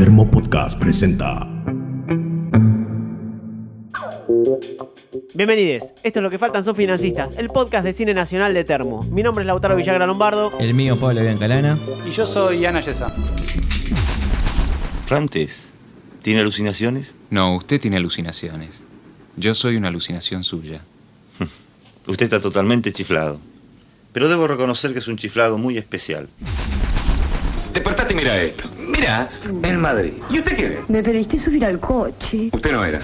Termo Podcast presenta. Bienvenidos, esto es lo que faltan son financistas, el podcast de cine nacional de Termo. Mi nombre es Lautaro Villagra Lombardo. El mío, Pablo Biancalana. Y yo soy Ana Yesa. Frantes, ¿tiene alucinaciones? No, usted tiene alucinaciones. Yo soy una alucinación suya. Usted está totalmente chiflado. Pero debo reconocer que es un chiflado muy especial. Despertate y mira esto. Mira, en Madrid. ¿Y usted quién es? Me pediste subir al coche. Usted no era.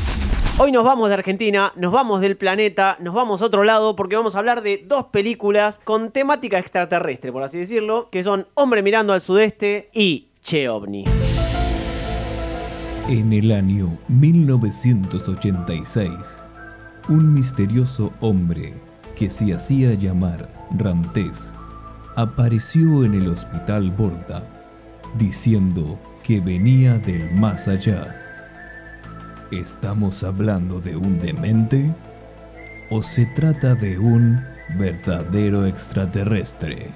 Hoy nos vamos de Argentina, nos vamos del planeta, nos vamos a otro lado porque vamos a hablar de dos películas con temática extraterrestre, por así decirlo, que son Hombre mirando al sudeste y Che OVNI. En el año 1986, un misterioso hombre que se hacía llamar Rantés apareció en el hospital Borda diciendo que venía del más allá. ¿Estamos hablando de un demente? ¿O se trata de un verdadero extraterrestre?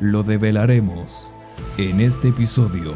Lo develaremos en este episodio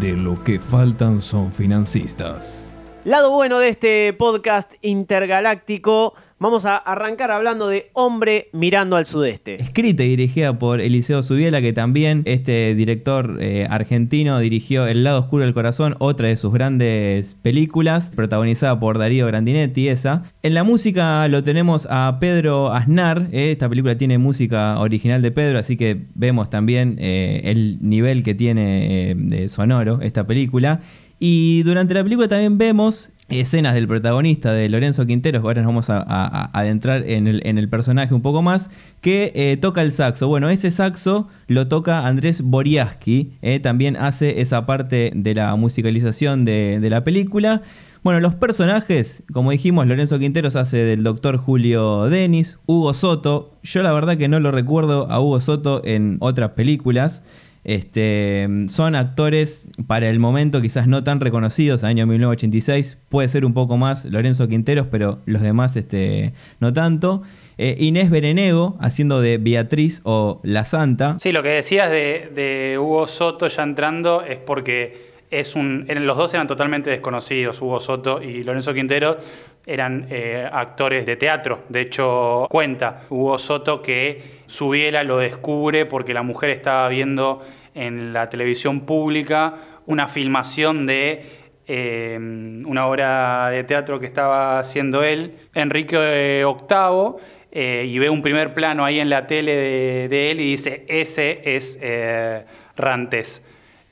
de Lo que faltan son financistas. Lado bueno de este podcast intergaláctico, vamos a arrancar hablando de Hombre mirando al sudeste. Escrita y dirigida por Eliseo Subiela, que también este director eh, argentino dirigió El lado oscuro del corazón, otra de sus grandes películas, protagonizada por Darío Grandinetti, esa. En la música lo tenemos a Pedro Aznar, eh, esta película tiene música original de Pedro, así que vemos también eh, el nivel que tiene de sonoro esta película. Y durante la película también vemos escenas del protagonista de Lorenzo Quinteros, ahora nos vamos a, adentrar en el, personaje un poco más, que eh, toca el saxo. Bueno, ese saxo lo toca Andrés Boriaski, eh, también hace esa parte de la musicalización de, de, la película. Bueno, los personajes, como dijimos, Lorenzo Quinteros hace del doctor Julio Denis, Hugo Soto, yo la verdad que no lo recuerdo a Hugo Soto en otras películas. Este, son actores para el momento quizás no tan reconocidos, año 1986, puede ser un poco más Lorenzo Quinteros, pero los demás este, no tanto. Eh, Inés Berenego haciendo de Beatriz o La Santa. Sí, lo que decías de, Hugo Soto ya entrando es porque es un, los dos eran totalmente desconocidos, Hugo Soto y Lorenzo Quinteros eran eh, actores de teatro. De hecho, cuenta Hugo Soto que Subiela lo descubre porque la mujer estaba viendo en la televisión pública una filmación de eh, una obra de teatro que estaba haciendo él, Enrique VIII, eh, y ve un primer plano ahí en la tele de, él y dice, ese es eh, Rantes.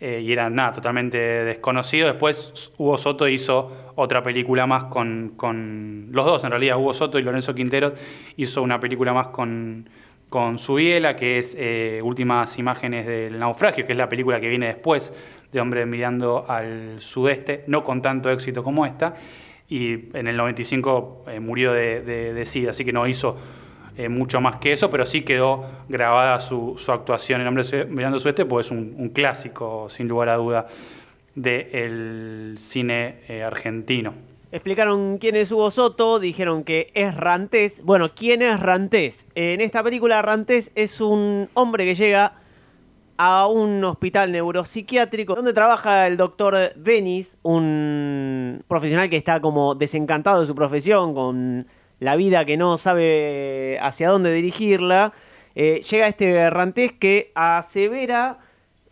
y era nada, totalmente desconocido. Después Hugo Soto hizo otra película más con, con, los dos, en realidad, Hugo Soto y Lorenzo Quinteros hizo una película más con, con Subiela, que es eh, Últimas Imágenes del Naufragio, que es la película que viene después de Hombre mirando al sudeste, no con tanto éxito como esta, y en el 95 eh, murió de, SIDA, así que no hizo eh, mucho más que eso, pero sí quedó grabada su, actuación en Hombre mirando al sudeste, pues es un, clásico, sin lugar a duda, del cine argentino. Explicaron quién es Hugo Soto, dijeron que es Rantés. Bueno, ¿quién es Rantés? En esta película Rantés es un hombre que llega a un hospital neuropsiquiátrico donde trabaja el doctor Denis, un profesional que está como desencantado de su profesión, con la vida que no sabe hacia dónde dirigirla. Eh, llega este Rantés que asevera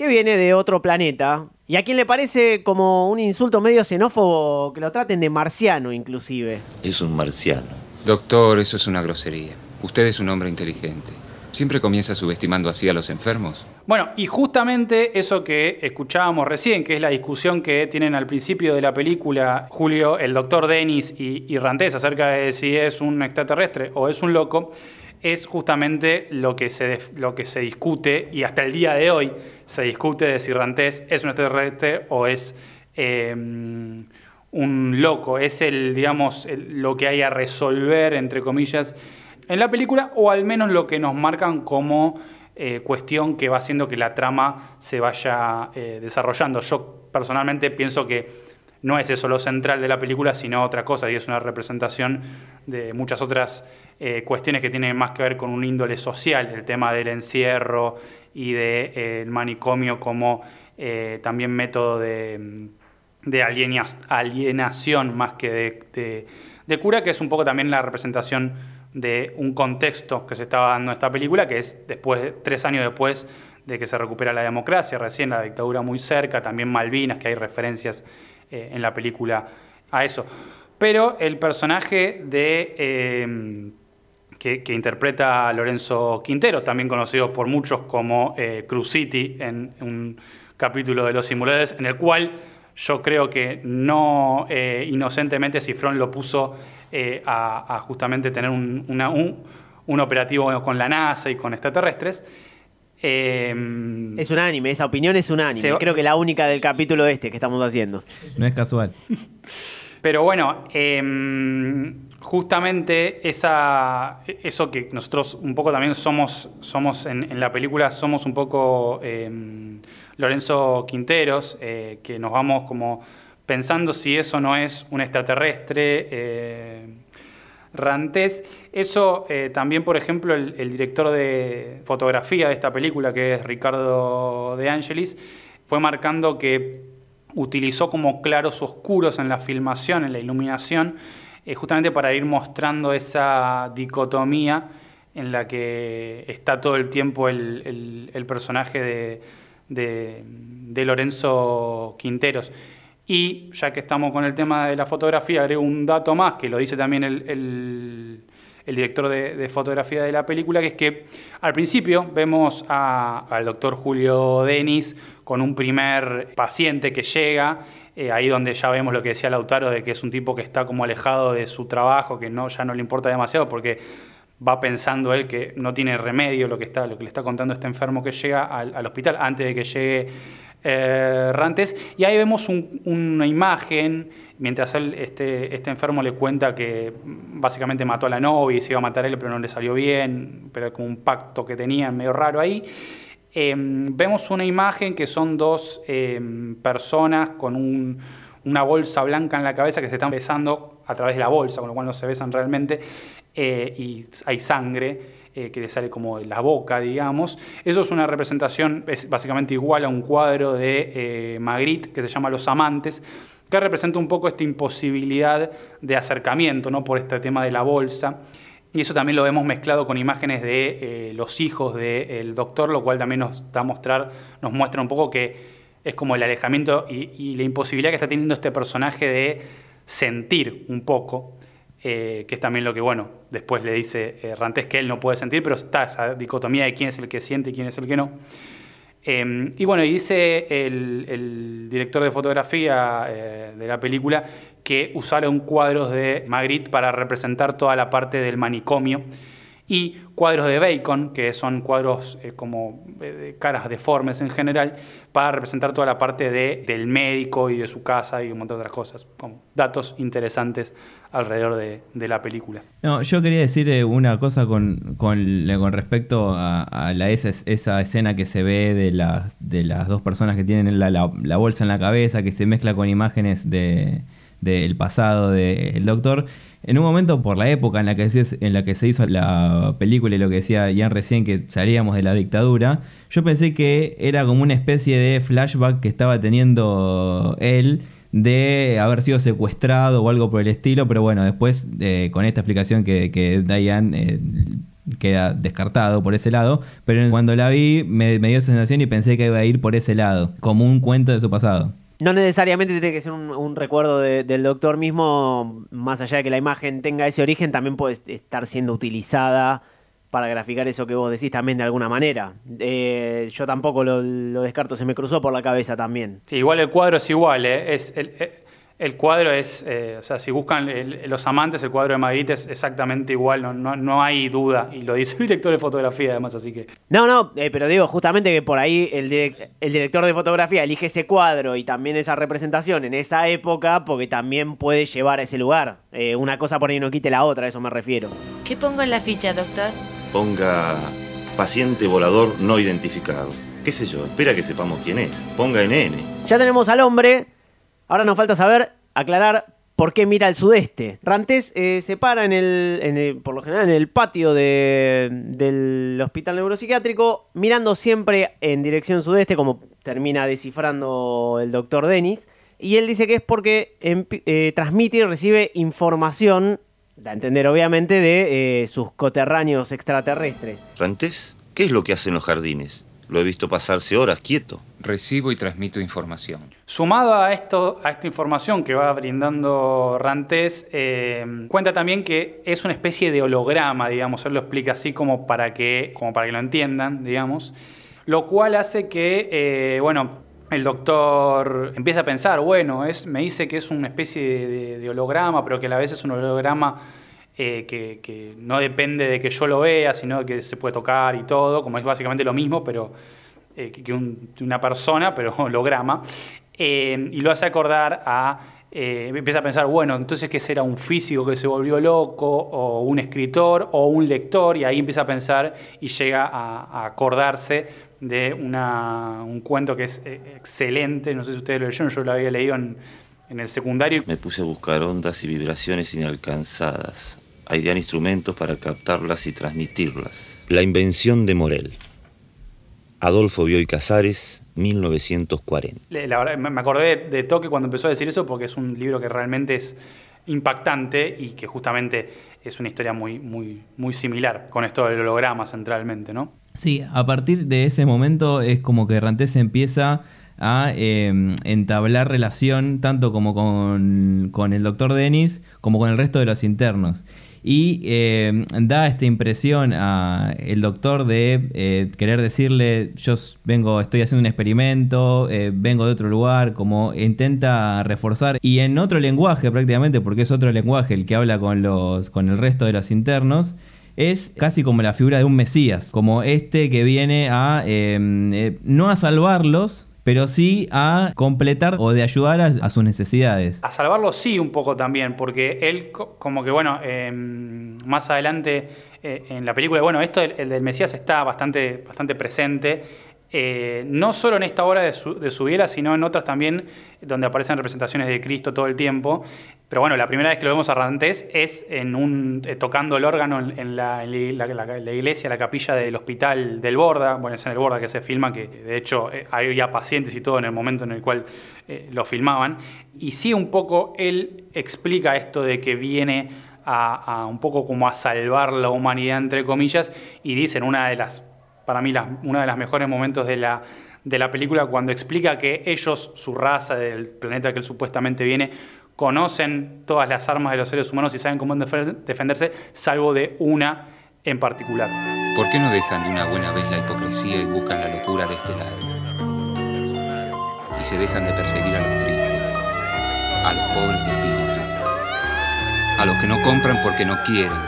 que viene de otro planeta, ¿Y a quién le parece como un insulto medio xenófobo que lo traten de marciano inclusive? Es un marciano. Doctor, eso es una grosería. Usted es un hombre inteligente. ¿Siempre comienza subestimando así a los enfermos? Bueno, y justamente eso que escuchábamos recién, que es la discusión que tienen al principio de la película Julio, el doctor Denis y, y Rantés acerca de si es un extraterrestre o es un loco, es justamente lo que, se, lo que se discute y hasta el día de hoy se discute de si Rantés es un extraterrestre o es em, un loco. Es el, digamos, lo que hay a resolver, entre comillas, en la película, o al menos lo que nos marcan como eh, cuestión que va haciendo que la trama se vaya eh, desarrollando. Yo personalmente pienso que no es eso lo central de la película, sino otra cosa, y es una representación de muchas otras eh, cuestiones que tienen más que ver con un índole social, el tema del encierro y del de, eh, manicomio como eh, también método de, aliena- alienación más que de, de- cura, que es un poco también la representación de un contexto que se estaba dando esta película, que es después, tres años después de que se recupera la democracia, recién la dictadura muy cerca, también Malvinas, que hay referencias en la película a eso. Pero el personaje de... que, que interpreta a Lorenzo Quintero, también conocido por muchos como eh, Cruz City en un capítulo de Los Simuladores, en el cual yo creo que no eh, inocentemente Cifrón lo puso eh, a, a justamente tener un, una- un- un operativo con la NASA y con extraterrestres. Eh, Es un anime, esa opinión es un anime. Se va- Creo que la única del capítulo este que estamos haciendo. No es casual. Pero bueno, em, justamente esa, eso que nosotros un poco también somos, somos en, la película, somos un poco em, Lorenzo Quinteros, eh, que nos vamos como pensando si eso no es un extraterrestre. eh, Rantés. Eso eh, también, por ejemplo, el, el director de fotografía de esta película, que es Ricardo De Angelis, fue marcando que utilizó como claros oscuros en la filmación, en la iluminación, justamente para ir mostrando esa dicotomía en la que está todo el tiempo el, personaje de, Lorenzo Quinteros. Y ya que estamos con el tema de la fotografía, agrego un dato más, que lo dice también el, director de, fotografía de la película, que es que al principio vemos al doctor Julio Denis con un primer paciente que llega, eh, ahí donde ya vemos lo que decía Lautaro, de que es un tipo que está como alejado de su trabajo, que no, ya no le importa demasiado, porque va pensando él que no tiene remedio lo que, está, lo que le está contando este enfermo que llega al, al hospital antes de que llegue eh, Rantes. Y ahí vemos un- una imagen, mientras él, este, este enfermo le cuenta que básicamente mató a la novia y se iba a matar a él, pero no le salió bien, pero como un pacto que tenían medio raro ahí. Eh, vemos una imagen que son dos eh, personas con un- una bolsa blanca en la cabeza que se están besando a través de la bolsa, con lo cual no se besan realmente, eh, y hay sangre eh, que le sale como de la boca, digamos. Eso es una representación, es básicamente igual a un cuadro de eh, Magritte que se llama Los Amantes, que representa un poco esta imposibilidad de acercamiento ¿no? por este tema de la bolsa. Y eso también lo vemos mezclado con imágenes de eh, los hijos del doctor, lo cual también nos da mostrar, nos muestra un poco que es como el alejamiento y, y la imposibilidad que está teniendo este personaje de sentir un poco, eh, que es también lo que, bueno, después le dice eh, Rantes que él no puede sentir, pero está esa dicotomía de quién es el que siente y quién es el que no. Eh, y bueno, y dice el, el director de fotografía eh, de la película que usaron cuadros de Magritte para representar toda la parte del manicomio y cuadros de Bacon, que son cuadros eh, como eh, de caras deformes en general, para representar toda la parte de, del médico y de su casa y un montón de otras cosas, como datos interesantes alrededor de, de la película. No, yo quería decir eh, una cosa con, con, con respecto a, a esa, esa escena que se ve de las, de las dos personas que tienen la, la- bolsa en la cabeza, que se mezcla con imágenes de- del pasado del doctor. En un momento, por la época en la, que se, en la que se hizo la película y lo que decía Ian recién, que salíamos de la dictadura, yo pensé que era como una especie de flashback que estaba teniendo él de haber sido secuestrado o algo por el estilo, pero bueno, después eh, con esta explicación que, que Diane eh, queda descartado por ese lado, pero cuando la vi me, me dio sensación y pensé que iba a ir por ese lado, como un cuento de su pasado. No necesariamente tiene que ser un, recuerdo de- del doctor mismo, más allá de que la imagen tenga ese origen, también puede estar siendo utilizada para graficar eso que vos decís también de alguna manera. Eh, yo tampoco lo, descarto, se me cruzó por la cabeza también. Sí, igual el cuadro es igual, ¿eh? es el, el- el cuadro es, eh, o sea, si buscan el- los amantes, el cuadro de Magritte es exactamente igual, no, no, no hay duda, y lo dice el director de fotografía además, así que... No, no, eh, pero digo justamente que por ahí el, direc- el director de fotografía elige ese cuadro y también esa representación en esa época porque también puede llevar a ese lugar. Eh, una cosa por ahí no quite la otra, a eso me refiero. ¿Qué pongo en la ficha, doctor? Ponga paciente volador no identificado. ¿Qué sé yo? Espera que sepamos quién es. Ponga NN. Ya tenemos al hombre. Ahora nos falta saber, aclarar por qué mira al sudeste. Rantés eh, se para en el, por lo general, en el patio de- del hospital neuropsiquiátrico, mirando siempre en dirección sudeste, como termina descifrando el doctor Denis. Y él dice que es porque eh, transmite y recibe información, da a entender obviamente, de eh, sus coterráneos extraterrestres. ¿Rantés? ¿Qué es lo que hace en los jardines? Lo he visto pasarse horas quieto. Recibo y transmito información. Sumado a esto, a esta información que va brindando Rantés, eh, cuenta también que es una especie de holograma, digamos, él lo explica así como para que, como para que lo entiendan, digamos, lo cual hace que, eh, bueno, el doctor empieza a pensar, bueno, es, me dice que es una especie de, de holograma, pero que a la vez es un holograma eh, que, que no depende de que yo lo vea, sino que se puede tocar y todo, como es básicamente lo mismo, pero eh, que, que un- una persona, pero holograma, eh, y lo hace acordar a, eh, empieza a pensar, bueno, entonces qué será un físico que se volvió loco, o un escritor, o un lector, y ahí empieza a pensar y llega a, acordarse de una- un cuento que es excelente, no sé si ustedes lo leyeron, yo lo había leído en, en el secundario. Me puse a buscar ondas y vibraciones inalcanzadas. A idear instrumentos para captarlas y transmitirlas. La invención de Morel. Adolfo Bioy Casares, 1940. Le- La verdad, me acordé de, de toque cuando empezó a decir eso porque es un libro que realmente es impactante y que justamente es una historia muy, muy, muy similar con esto del holograma centralmente, ¿no? Sí, a partir de ese momento es como que Rantés empieza a eh, entablar relación tanto como con, con el doctor Dennis como con el resto de los internos. Y eh, da esta impresión a el doctor de eh, querer decirle, yo vengo, estoy haciendo un experimento, eh, vengo de otro lugar, como intenta reforzar. Y en otro lenguaje prácticamente, porque es otro lenguaje el que habla con, los, con el resto de los internos, es casi como la figura de un Mesías, como este que viene a eh, no a salvarlos, pero sí a completar o de ayudar a, sus necesidades. A salvarlo sí un poco también, porque él co- como que, bueno, eh, más adelante eh, en la película, bueno, esto del, el del Mesías está bastante, bastante presente, eh, no solo en esta obra de, su, de Subiela, sino en otras también, donde aparecen representaciones de Cristo todo el tiempo. Pero bueno, la primera vez que lo vemos a Rantés es en un, eh, tocando el órgano en, la, iglesia, la capilla del hospital del Borda, bueno, es en el Borda que se filma, que de hecho eh, había pacientes y todo en el momento en el cual lo filmaban. Y sí, un poco él explica esto de que viene a, a un poco como a salvar la humanidad, entre comillas, y dice en una de las, para mí, las, uno de los mejores momentos de la, de la película, cuando explica que ellos, su raza del planeta que él supuestamente viene, conocen todas las armas de los seres humanos y saben cómo defenderse, salvo de una en particular. ¿Por qué no dejan de una buena vez la hipocresía y buscan la locura de este lado? Y se dejan de perseguir a los tristes, a los pobres de espíritu, a los que no compran porque no quieren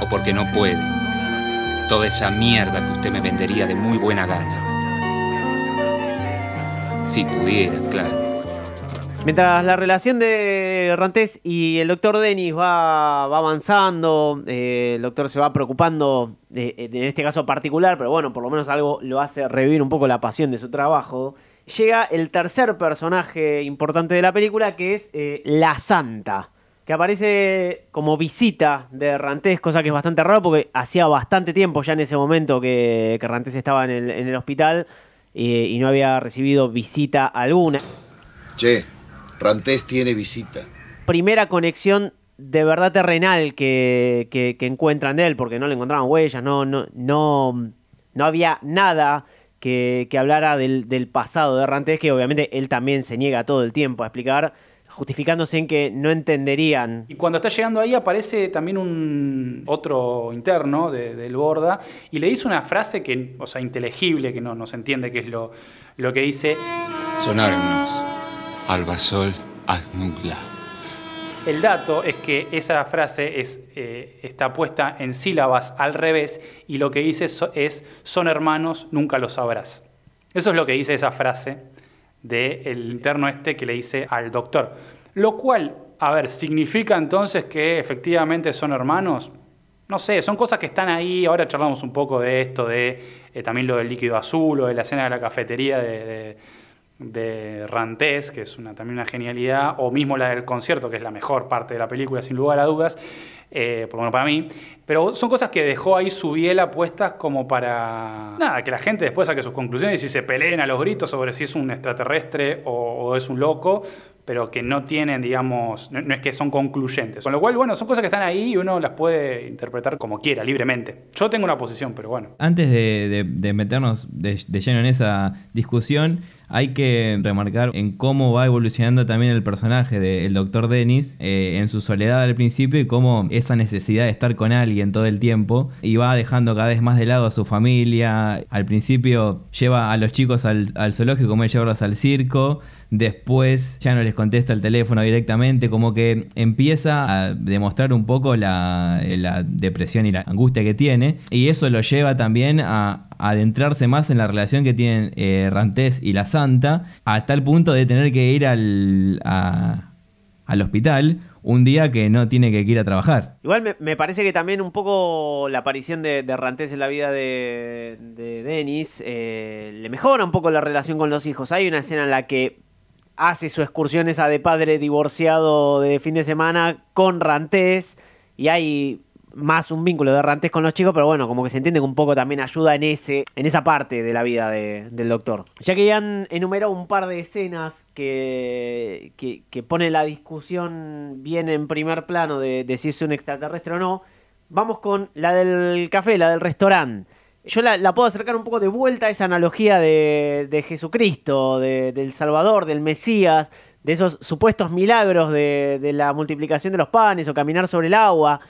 o porque no pueden. Toda esa mierda que usted me vendería de muy buena gana. Si pudiera, claro. Mientras la relación de Rantés y el doctor Dennis va, va avanzando, eh, el doctor se va preocupando de- en este caso particular, pero bueno, por lo menos algo lo hace revivir un poco la pasión de su trabajo. Llega el tercer personaje importante de la película, que es eh, la Santa, que aparece como visita de Rantés, cosa que es bastante raro porque hacía bastante tiempo ya en ese momento que, que Rantés estaba en el, en el hospital eh, y no había recibido visita alguna. Che, Rantés tiene visita. primera conexión de verdad terrenal que, que- que encuentran de él, porque no le encontraban huellas, no, no, no, no había nada que, hablara del, del pasado de Rantés, que obviamente él también se niega todo el tiempo a explicar, justificándose en que no entenderían. Y cuando está llegando ahí aparece también un otro interno de- del Borda y le dice una frase que, o sea, inteligible, que no, no se entiende qué es lo, lo que dice. Sonarnos. Albasol Asmugla. El dato es que esa frase es, eh, está puesta en sílabas al revés y lo que dice so- es son hermanos, nunca lo sabrás. Eso es lo que dice esa frase del interno este que le dice al doctor. Lo cual, a ver, ¿significa entonces que efectivamente son hermanos? No sé, son cosas que están ahí. Ahora charlamos un poco de esto, de eh, también lo del líquido azul o de la escena de la cafetería de, de, de Rantés, que es una, también una genialidad, o mismo la del concierto, que es la mejor parte de la película, sin lugar a dudas, eh, por lo menos para mí. Pero son cosas que dejó ahí su biela puestas como para. Nada, que la gente después saque sus conclusiones y si se peleen a los gritos sobre si es un extraterrestre o, es un loco. pero que no tienen, digamos, no, es que son concluyentes. Con lo cual, bueno, son cosas que están ahí y uno las puede interpretar como quiera, libremente. Yo tengo una posición, pero bueno. Antes de meternos de, de, lleno en esa discusión, hay que remarcar en cómo va evolucionando también el personaje del doctor Dennis eh, en su soledad al principio y cómo esa necesidad de estar con alguien todo el tiempo y va dejando cada vez más de lado a su familia. Al principio lleva a los chicos al, al zoológico como es llevarlos al circo después ya no les contesta el teléfono directamente, como que empieza a demostrar un poco la, depresión y la angustia que tiene, y eso lo lleva también a adentrarse más en la relación que tienen eh, Rantés y la Santa, hasta el punto de tener que ir al, al hospital un día que no tiene que ir a trabajar. Igual me, me parece que también un poco la aparición de, de Rantés en la vida de, de Dennis eh, le mejora un poco la relación con los hijos. Hay una escena en la que hace su excursión esa de padre divorciado de fin de semana con Rantés y hay más un vínculo de Rantés con los chicos, pero bueno, como que se entiende que un poco también ayuda en ese en esa parte de la vida de, del doctor. Ya que ya han enumerado un par de escenas que, que, ponen la discusión bien en primer plano de, de si es un extraterrestre o no, vamos con la del café, la del restaurante yo la, puedo acercar un poco de vuelta a esa analogía de, Jesucristo, de, del Salvador, del Mesías, de esos supuestos milagros de, la multiplicación de los panes o caminar sobre el agua.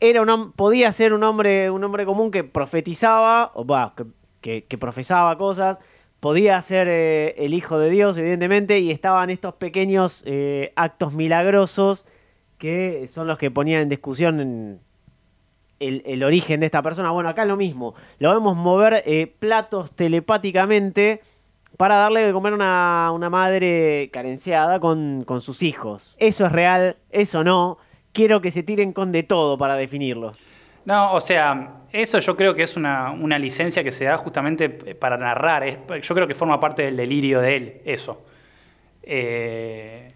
Era un, podía ser un hombre, un hombre común que profetizaba, o que, profesaba cosas, podía ser eh, el Hijo de Dios, evidentemente, y estaban estos pequeños eh, actos milagrosos que son los que ponían en discusión en, el, origen de esta persona. Bueno, acá es lo mismo. Lo vemos mover eh, platos telepáticamente para darle de comer a una, una madre carenciada con, con, sus hijos. Eso es real, eso no. Quiero que se tiren con de todo para definirlo. No, o sea, eso yo creo que es una, una licencia que se da justamente para narrar. Yo creo que forma parte del delirio de él, eso. Eh,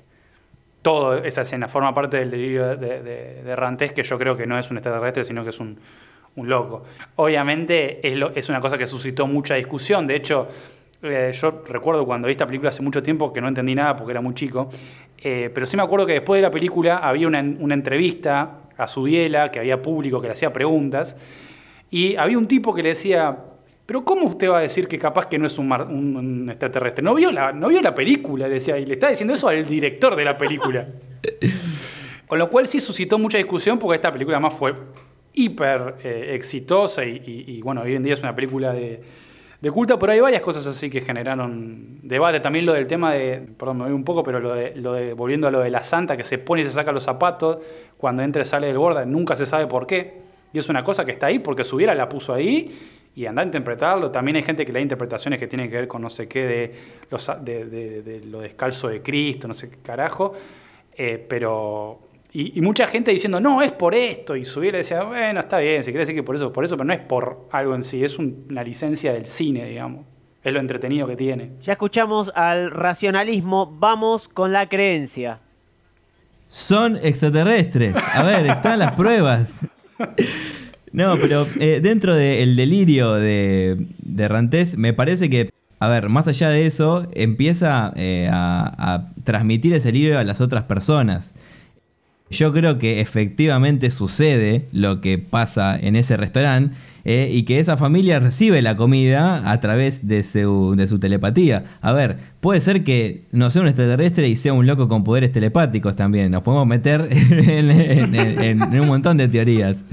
toda esa escena forma parte del delirio de, de, Rantés, que yo creo que no es un extraterrestre, sino que es un, un loco. Obviamente es, lo, es, una cosa que suscitó mucha discusión. De hecho, eh, yo recuerdo cuando vi esta película hace mucho tiempo que no entendí nada porque era muy chico, eh, pero sí me acuerdo que después de la película había una, una entrevista a Subiela, que había público que le hacía preguntas, y había un tipo que le decía, pero ¿cómo usted va a decir que capaz que no es un, mar, un, un extraterrestre? ¿No vio, la, ¿No vio la película? Decía, y le está diciendo eso al director de la película. Con lo cual sí suscitó mucha discusión porque esta película más fue hiper eh, exitosa y, y, y, bueno, hoy en día es una película de, de culto, pero hay varias cosas así que generaron debate. También lo del tema de, perdón, me voy un poco, pero lo de, lo de, volviendo a lo de la santa que se pone y se saca los zapatos, cuando entra y sale del borda, nunca se sabe por qué. Y es una cosa que está ahí porque Subiera la puso ahí y anda a interpretarlo. También hay gente que le da interpretaciones que tienen que ver con no sé qué de, los, de, de, de lo descalzo de Cristo, no sé qué carajo. Eh, pero. Y, y, mucha gente diciendo, no, es por esto. Y subiera y decía, bueno, está bien, si quiere decir que por eso, por eso, pero no es por algo en sí, es un, una licencia del cine, digamos. Es lo entretenido que tiene. Ya escuchamos al racionalismo, vamos con la creencia. Son extraterrestres. A ver, están las pruebas. No, pero eh, dentro del de delirio de, de Rantés, me parece que, a ver, más allá de eso, empieza eh, a, transmitir ese delirio a las otras personas. Yo creo que efectivamente sucede lo que pasa en ese restaurante eh, y que esa familia recibe la comida a través de su, de su telepatía. A ver, puede ser que no sea un extraterrestre y sea un loco con poderes telepáticos también. Nos podemos meter en un montón de teorías.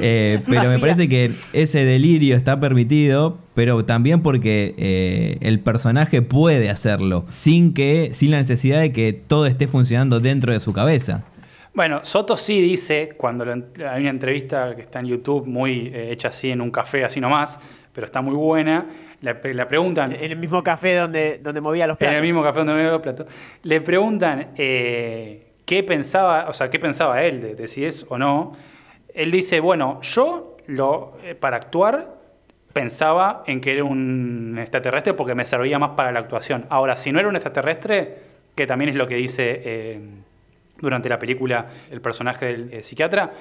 Eh, pero me parece que ese delirio está permitido, pero también porque eh, el personaje puede hacerlo sin que, sin la necesidad de que todo esté funcionando dentro de su cabeza. Bueno, Soto sí dice, cuando lo, hay una entrevista que está en YouTube muy eh, hecha así en un café, así nomás, pero está muy buena. Le, le, preguntan. En el mismo café donde, donde movía los platos. En el mismo café donde movía los platos. Le preguntan eh, qué pensaba, o sea, qué pensaba él de, de, si es o no. Él dice, bueno, yo lo, eh, para actuar pensaba en que era un extraterrestre porque me servía más para la actuación. Ahora, si no era un extraterrestre, que también es lo que dice durante la película el personaje del eh, psiquiatra,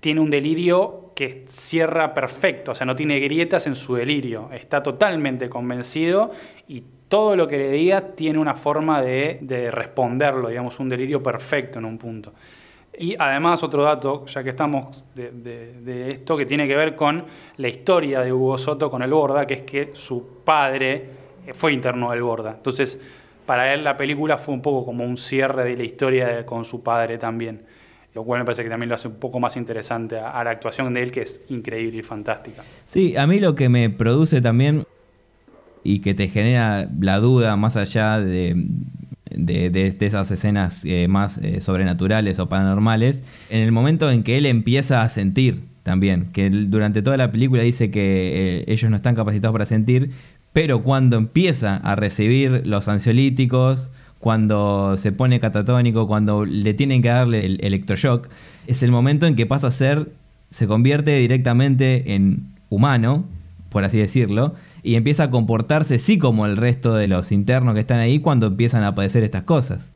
tiene un delirio que cierra perfecto, o sea, no tiene grietas en su delirio, está totalmente convencido y todo lo que le diga tiene una forma de, de responderlo, digamos, un delirio perfecto en un punto. Y además otro dato, ya que estamos de, esto, que tiene que ver con la historia de Hugo Soto con el Borda, que es que su padre fue interno del Borda. Entonces, para él la película fue un poco como un cierre de la historia con su padre también. Lo cual me parece que también lo hace un poco más interesante a la actuación de él, que es increíble y fantástica. Sí, a mí lo que me produce también y que te genera la duda más allá de, de, esas escenas eh, más eh, sobrenaturales o paranormales, en el momento en que él empieza a sentir también, que durante toda la película dice que eh, ellos no están capacitados para sentir, pero cuando empieza a recibir los ansiolíticos, cuando se pone catatónico, cuando le tienen que darle el electroshock, es el momento en que pasa a ser, se convierte directamente en humano, por así decirlo, y empieza a comportarse sí como el resto de los internos que están ahí cuando empiezan a padecer estas cosas.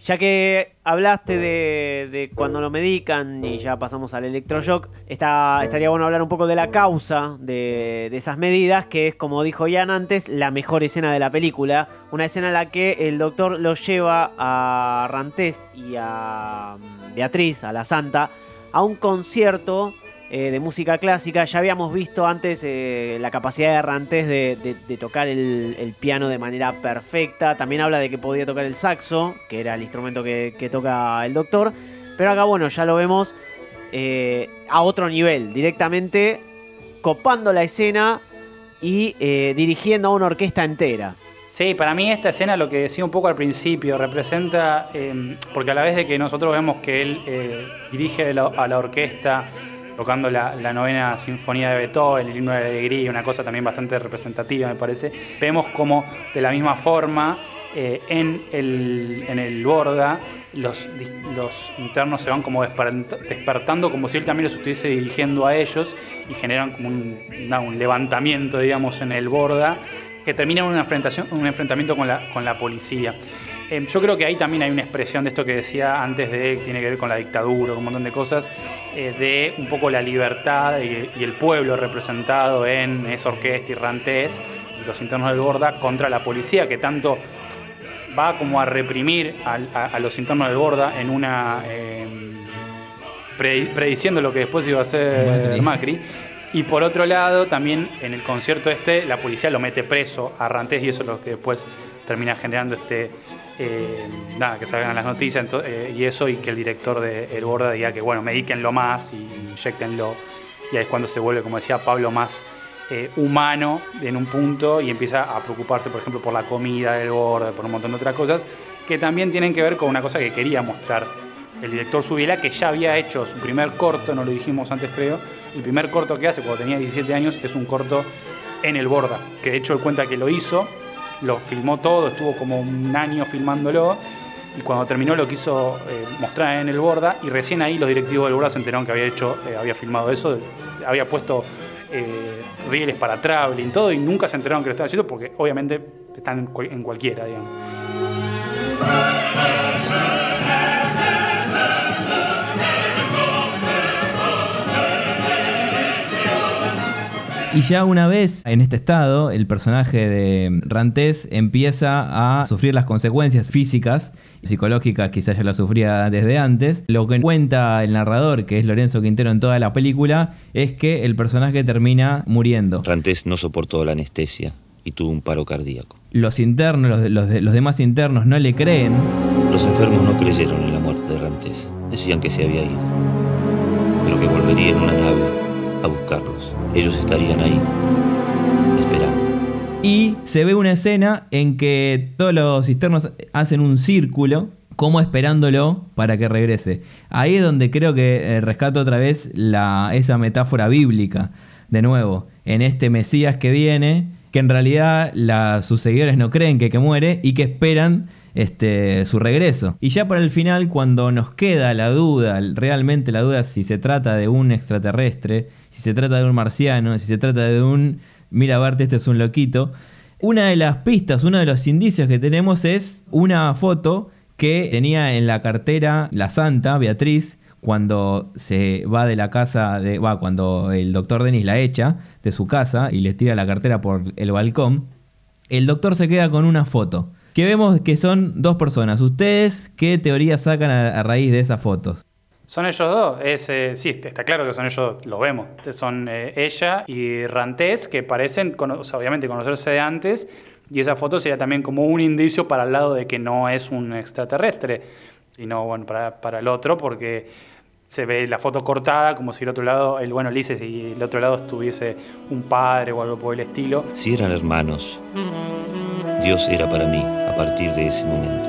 Ya que hablaste de, cuando lo medican y ya pasamos al electroshock, está, estaría bueno hablar un poco de la causa de, esas medidas, que es, como dijo Ian antes, la mejor escena de la película. Una escena en la que el doctor lo lleva a Rantés y a mm, Beatriz, a la santa, a un concierto eh, de música clásica. Ya habíamos visto antes eh, la capacidad de Rantés de, tocar el, piano de manera perfecta. También habla de que podía tocar el saxo, que era el instrumento que, toca el doctor. Pero acá, bueno, ya lo vemos eh, a otro nivel, directamente copando la escena y dirigiendo a una orquesta entera. Sí, para mí esta escena, lo que decía un poco al principio, representa, porque a la vez de que nosotros vemos que él dirige a la orquesta, tocando la, novena sinfonía de Beethoven, el himno de la alegría, una cosa también bastante representativa me parece. Vemos como de la misma forma eh, en, el, en el Borda los, internos se van como despertando como si él también los estuviese dirigiendo a ellos y generan como un, un levantamiento, digamos, en el Borda que termina en una enfrentación, un enfrentamiento con la, con la policía. Em, yo creo que ahí también hay una expresión de esto que decía antes de, tiene que ver con la dictadura, con un montón de cosas, eh, de un poco la libertad y, el pueblo representado en esa orquesta y Rantés los internos del Borda contra la policía, que tanto va como a reprimir a, los internos del Borda en una... Em, prediciendo lo que después iba a ser Macri. Y por otro lado, también en el concierto este, la policía lo mete preso a Rantés y eso es lo que después termina generando este eh, nada, que salgan las noticias eh, y eso, y que el director de El Borda diga que, bueno, medíquenlo más y inyectenlo. Y ahí es cuando se vuelve, como decía Pablo, más eh, humano en un punto y empieza a preocuparse, por ejemplo, por la comida del Borda, por un montón de otras cosas, que también tienen que ver con una cosa que quería mostrar el director Subiela, que ya había hecho su primer corto, no lo dijimos antes creo, el primer corto que hace cuando tenía 17 años es un corto en el Borda, que de hecho él cuenta que lo hizo lo filmó todo, estuvo como un año filmándolo y cuando terminó lo quiso eh, mostrar en el Borda y recién ahí los directivos del Borda se enteraron que había hecho, eh, había filmado eso, había puesto eh, rieles para traveling, todo y nunca se enteraron que lo estaba haciendo porque obviamente están en cualquiera, digamos. Y ya una vez en este estado, el personaje de Rantés empieza a sufrir las consecuencias físicas y psicológicas, quizás ya lo sufría desde antes. Lo que cuenta el narrador, que es Lorenzo Quintero en toda la película, es que el personaje termina muriendo. Rantés no soportó la anestesia y tuvo un paro cardíaco. Los internos, los, los demás internos no le creen. Los enfermos no creyeron en la muerte de Rantés. Decían que se había ido, pero que volvería en una nave a buscarlos ellos estarían ahí, esperando. Y se ve una escena en que todos los cisternos hacen un círculo, como esperándolo para que regrese. Ahí es donde creo que eh, rescato otra vez la, esa metáfora bíblica, de nuevo, en este Mesías que viene, que en realidad sus seguidores no creen que, que muere y que esperan este, su regreso. Y ya para el final, cuando nos queda la duda, realmente la duda si se trata de un extraterrestre, si se trata de un marciano, si se trata de un, mira Bart, este es un loquito, una de las pistas, uno de los indicios que tenemos es una foto que tenía en la cartera la santa Beatriz cuando se va de la casa, de, va, cuando el doctor Dennis la echa de su casa y le tira la cartera por el balcón, el doctor se queda con una foto. Que vemos que son dos personas. ¿Ustedes qué teoría sacan a, raíz de esas fotos? Son ellos dos, eh, sí, está claro que son ellos dos, lo vemos. Son eh, ella y Rantés, que parecen, obviamente, conocerse de antes, y esa foto sería también como un indicio para el lado de que no es un extraterrestre, y no, bueno, para el otro, porque se ve la foto cortada como si el otro lado, el bueno Ulises y el otro lado estuviese un padre o algo por el estilo. Si eran hermanos, Dios era para mí, a partir de ese momento,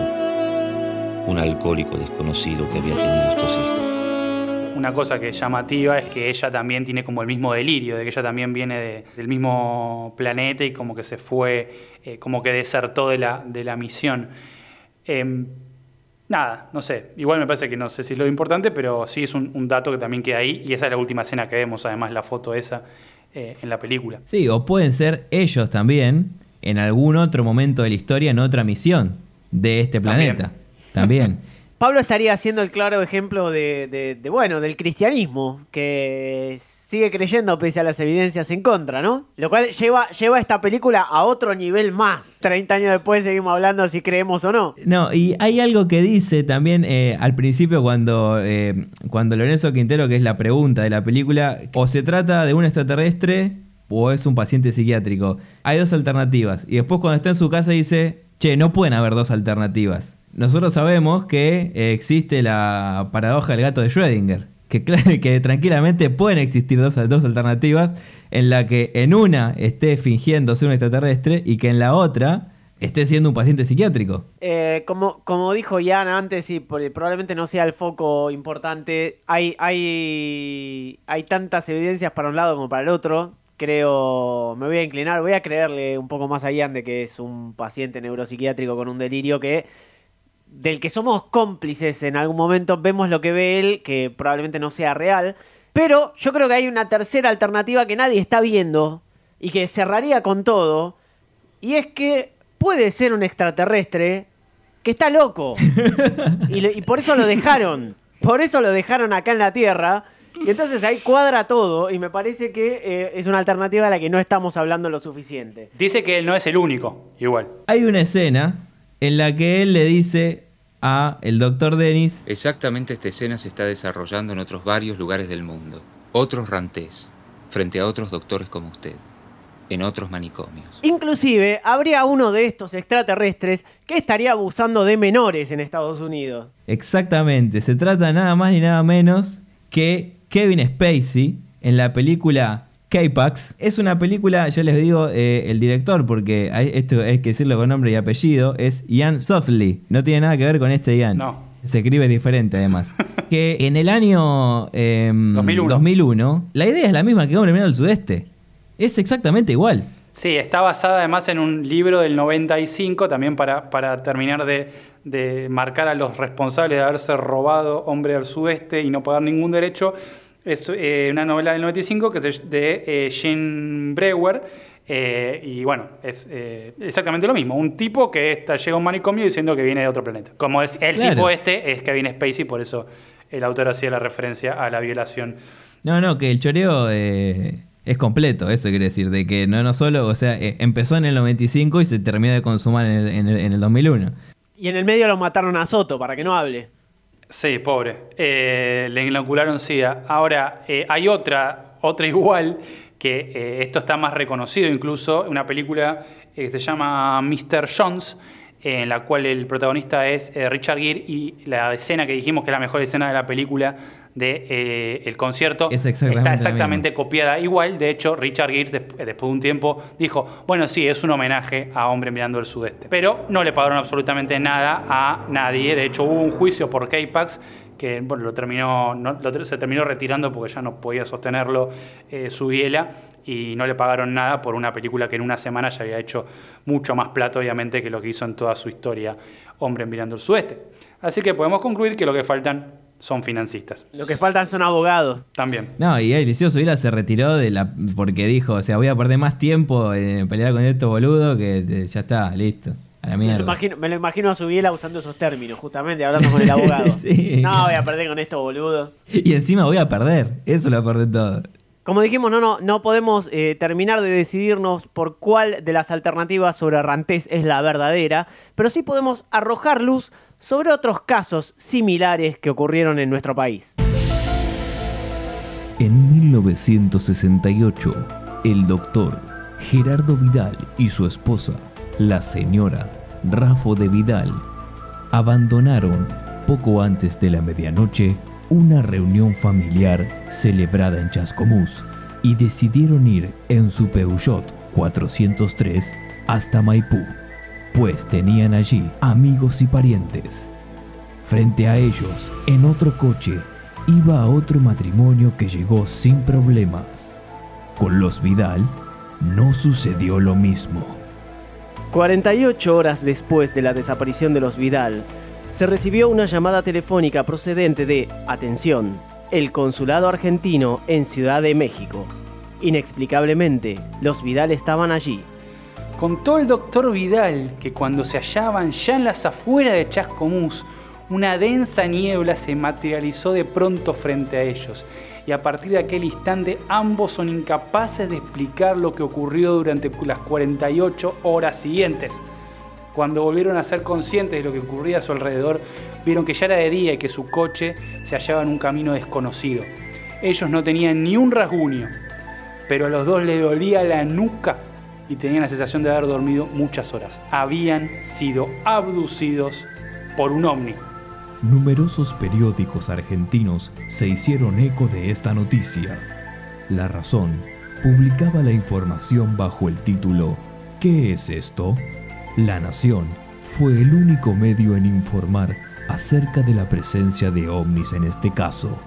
un alcohólico desconocido que había tenido estos hijos. Una cosa que es llamativa es que ella también tiene como el mismo delirio, de que ella también viene del mismo planeta y como que se fue, eh, como que desertó de la, de la misión. Em, nada, no sé. Igual me parece que no sé si es lo importante, pero sí es un, dato que también queda ahí. Y esa es la última escena que vemos, además, la foto esa eh, en la película. Sí, o pueden ser ellos también en algún otro momento de la historia, en otra misión de este planeta. También. Pablo estaría haciendo el claro ejemplo de, bueno, del cristianismo, que sigue creyendo pese a las evidencias en contra, ¿no? Lo cual lleva, lleva esta película a otro nivel más. 30 años después seguimos hablando si creemos o no. No, y hay algo que dice también eh, al principio cuando, eh, cuando Lorenzo Quintero, que es la pregunta de la película, o se trata de un extraterrestre o es un paciente psiquiátrico. Hay dos alternativas. Y después cuando está en su casa dice, che, no pueden haber dos alternativas nosotros sabemos que eh, existe la paradoja del gato de Schrödinger, que, que tranquilamente pueden existir dos, alternativas en la que en una esté fingiendo ser un extraterrestre y que en la otra esté siendo un paciente psiquiátrico. Eh, como, como dijo Ian antes, y probablemente no sea el foco importante, hay, hay, hay tantas evidencias para un lado como para el otro. Creo, me voy a inclinar, voy a creerle un poco más a Ian de que es un paciente neuropsiquiátrico con un delirio que del que somos cómplices en algún momento, vemos lo que ve él, que probablemente no sea real. Pero yo creo que hay una tercera alternativa que nadie está viendo y que cerraría con todo. Y es que puede ser un extraterrestre que está loco. y, por eso lo dejaron. Por eso lo dejaron acá en la Tierra. Y entonces ahí cuadra todo y me parece que eh, es una alternativa a la que no estamos hablando lo suficiente. Dice que él no es el único, igual. Hay una escena en la que él le dice a el doctor Dennis. Exactamente esta escena se está desarrollando en otros varios lugares del mundo. Otros rantés, frente a otros doctores como usted, en otros manicomios. Inclusive, habría uno de estos extraterrestres que estaría abusando de menores en Estados Unidos. Exactamente, se trata nada más ni nada menos que Kevin Spacey en la película K-Pax. Es una película, ya les digo eh, el director, porque esto hay que decirlo con nombre y apellido, es Ian Softly. No tiene nada que ver con este Ian. No. Se escribe diferente además. que en el año 2001. Em, la idea es la misma que Hombre Mirando al Sudeste. Es exactamente igual. Sí, está basada además en un libro del 95, también para, para terminar de, de marcar a los responsables de haberse robado Hombre al Sudeste y no pagar ningún derecho es eh, una novela del 95 que es de eh, Jean Brewer. Eh, y bueno, es exactamente lo mismo. Un tipo que está, llega a un manicomio diciendo que viene de otro planeta. Como es el tipo este, es Kevin Spacey, por eso el autor hacía la referencia a la violación. No, no, que el choreo es completo, eso quiere decir, de que no, no solo, o sea, empezó en el 95 y se terminó de consumar en el, en el, en el 2001. Y en el medio lo mataron a Soto para que no hable. Sí, pobre. Eh, le inocularon SIDA. Ahora, eh, hay otra, otra igual, que eh, esto está más reconocido incluso, una película que se llama Mr. Jones, en la cual el protagonista es Richard Gere y la escena que dijimos que es la mejor escena de la película de eh, el concierto está exactamente copiada igual. De hecho, Richard Gere, después de un tiempo, dijo, bueno, sí, es un homenaje a Hombre Mirando el Sudeste. Pero no le pagaron absolutamente nada a nadie. De hecho, hubo un juicio por K-Pax que bueno, lo terminó, se terminó retirando porque ya no podía sostenerlo eh, su biela y no le pagaron nada por una película que en una semana ya había hecho mucho más plato, obviamente, que lo que hizo en toda su historia Hombre Mirando el Sudeste. Así que podemos concluir que lo que faltan son financistas. Lo que faltan son abogados. También. No, y Eliseo Subila se retiró de la porque dijo, o sea, voy a perder más tiempo en pelear con estos boludos que ya está, listo. A la Me lo, mierda. imagino, me lo imagino a Subiela usando esos términos, justamente, hablando con el abogado. Sí. No, voy a perder con esto, boludo. Y encima voy a perder. Eso lo perder todo. Como dijimos, no, no, no podemos eh, terminar de decidirnos por cuál de las alternativas sobre Rantés es la verdadera, pero sí podemos arrojar luz sobre otros casos similares que ocurrieron en nuestro país. En 1968, el doctor Gerardo Vidal y su esposa, la señora Rafo de Vidal, abandonaron poco antes de la medianoche una reunión familiar celebrada en Chascomús y decidieron ir en su Peugeot 403 hasta Maipú, pues tenían allí amigos y parientes. Frente a ellos, en otro coche, iba otro matrimonio que llegó sin problemas. Con los Vidal no sucedió lo mismo. 48 horas después de la desaparición de los Vidal, se recibió una llamada telefónica procedente de, atención, el consulado argentino en Ciudad de México. Inexplicablemente, los Vidal estaban allí. Contó el doctor Vidal que cuando se hallaban ya en las afueras de Chascomús, una densa niebla se materializó de pronto frente a ellos, y a partir de aquel instante ambos son incapaces de explicar lo que ocurrió durante las 48 horas siguientes. Cuando volvieron a ser conscientes de lo que ocurría a su alrededor, vieron que ya era de día y que su coche se hallaba en un camino desconocido. Ellos no tenían ni un rasguño, pero a los dos les dolía la nuca y tenían la sensación de haber dormido muchas horas. Habían sido abducidos por un ovni. Numerosos periódicos argentinos se hicieron eco de esta noticia. La Razón publicaba la información bajo el título ¿Qué es esto? La Nación fue el único medio en informar acerca de la presencia de ovnis en este caso.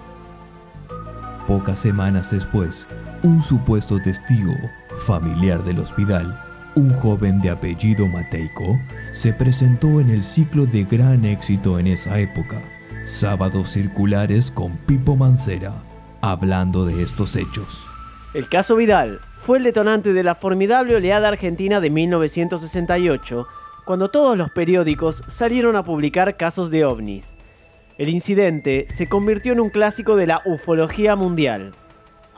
Pocas semanas después, un supuesto testigo, familiar de los Vidal, un joven de apellido Mateico, se presentó en el ciclo de gran éxito en esa época, Sábados Circulares con Pipo Mancera, hablando de estos hechos. El caso Vidal fue el detonante de la formidable oleada argentina de 1968, cuando todos los periódicos salieron a publicar casos de ovnis. El incidente se convirtió en un clásico de la ufología mundial.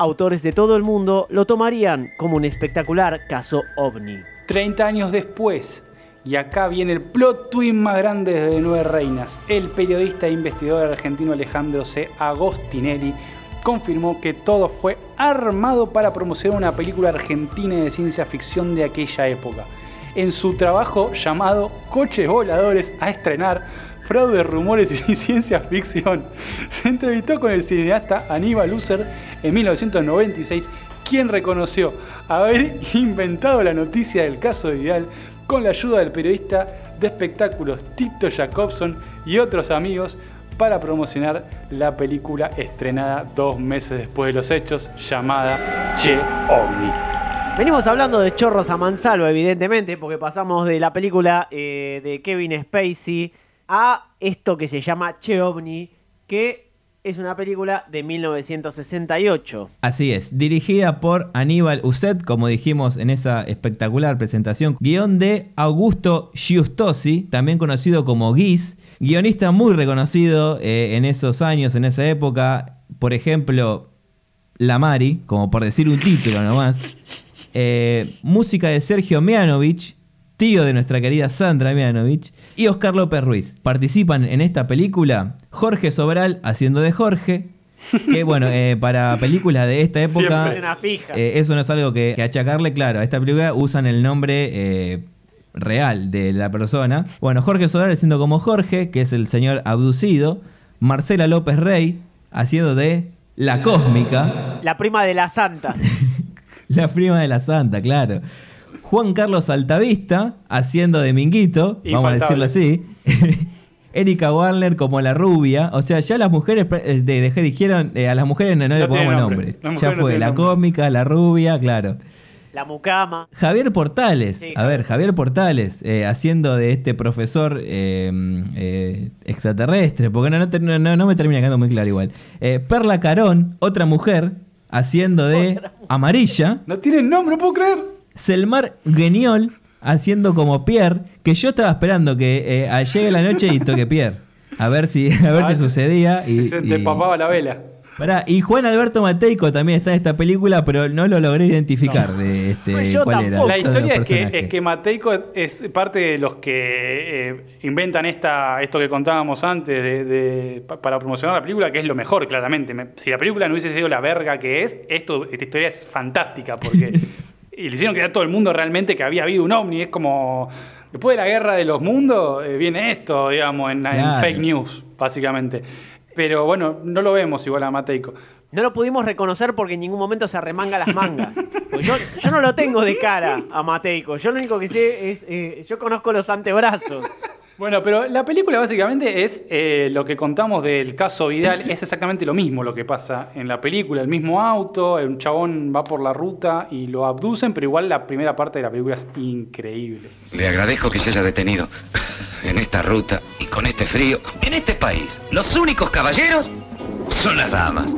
Autores de todo el mundo lo tomarían como un espectacular caso ovni. 30 años después, y acá viene el plot twist más grande de Nueve Reinas, el periodista e investigador argentino Alejandro C. Agostinelli confirmó que todo fue armado para promocionar una película argentina de ciencia ficción de aquella época. En su trabajo llamado Coches Voladores a estrenar, Fraude, Rumores y Ciencia Ficción, se entrevistó con el cineasta Aníbal User en 1996, quien reconoció haber inventado la noticia del caso de Vidal con la ayuda del periodista de espectáculos Tito Jacobson y otros amigos para promocionar la película estrenada dos meses después de los hechos llamada Che OVNI. Venimos hablando de chorros a mansalva, evidentemente, porque pasamos de la película eh, de Kevin Spacey a esto que se llama Che OVNI, que es una película de 1968. Así es, dirigida por Aníbal Uset, como dijimos en esa espectacular presentación. Guión de Augusto Giustosi, también conocido como Guis, guionista muy reconocido eh, en esos años, en esa época. Por ejemplo, La Mari, como por decir un título nomás. Eh, música de Sergio Mianovich, tío de nuestra querida Sandra Mianovich, y Oscar López Ruiz. Participan en esta película Jorge Sobral haciendo de Jorge, que bueno, eh, para películas de esta época, Siempre es una fija. eh, eso no es algo que, que achacarle, claro, a esta película usan el nombre eh, real de la persona. Bueno, Jorge Sobral haciendo como Jorge, que es el señor abducido, Marcela López Rey haciendo de la cósmica. La prima de la santa. La prima de la santa, claro. Juan Carlos Altavista, haciendo de Minguito, vamos a decirlo así. Erika Warner como la rubia. O sea, ya las mujeres eh, de, de- dijeron, eh, a las mujeres no, no le No pongamos nombre. nombre. Ya no fue, la nombre. cómica, la rubia, claro. La mucama. Javier Portales, Sí, a ver, Javier Portales, eh, haciendo de este profesor eh, eh, extraterrestre, porque no, no, te- no- no me termina quedando muy claro igual. Eh, Perla Carón, otra mujer, haciendo de amarilla. No tiene nombre, no puedo creer. Selmar Guiñol, haciendo como Pierre, que yo estaba esperando que eh, llegue la noche y toque Pierre. A ver si, a ver si sucedía. Si y, se te y- papaba la vela. Pará, y Juan Alberto Mateico también está en esta película, pero no lo logré identificar de este, Yo cuál era. La historia es que, es que Mateico es parte de los que eh, inventan esta, esto que contábamos antes de, de- pa- para promocionar la película, que es lo mejor, claramente. Me- si la película no hubiese sido la verga que es, esto, esta historia es fantástica, porque y le hicieron creer a todo el mundo realmente que había habido un ovni. Es como, después de la guerra de los mundos, eh, viene esto, digamos, en, fake news, básicamente. Pero bueno, no lo vemos igual a Mateico. No lo pudimos reconocer porque en ningún momento se arremanga las mangas. Pues yo, yo no lo tengo de cara a Mateico. Yo lo único que sé es. eh, yo conozco los antebrazos. Bueno, pero la película básicamente es eh, lo que contamos del caso Vidal, es exactamente lo mismo lo que pasa en la película, el mismo auto, un chabón va por la ruta y lo abducen, pero igual la primera parte de la película es increíble. Le agradezco que se haya detenido en esta ruta y con este frío. En este país, los únicos caballeros son las damas.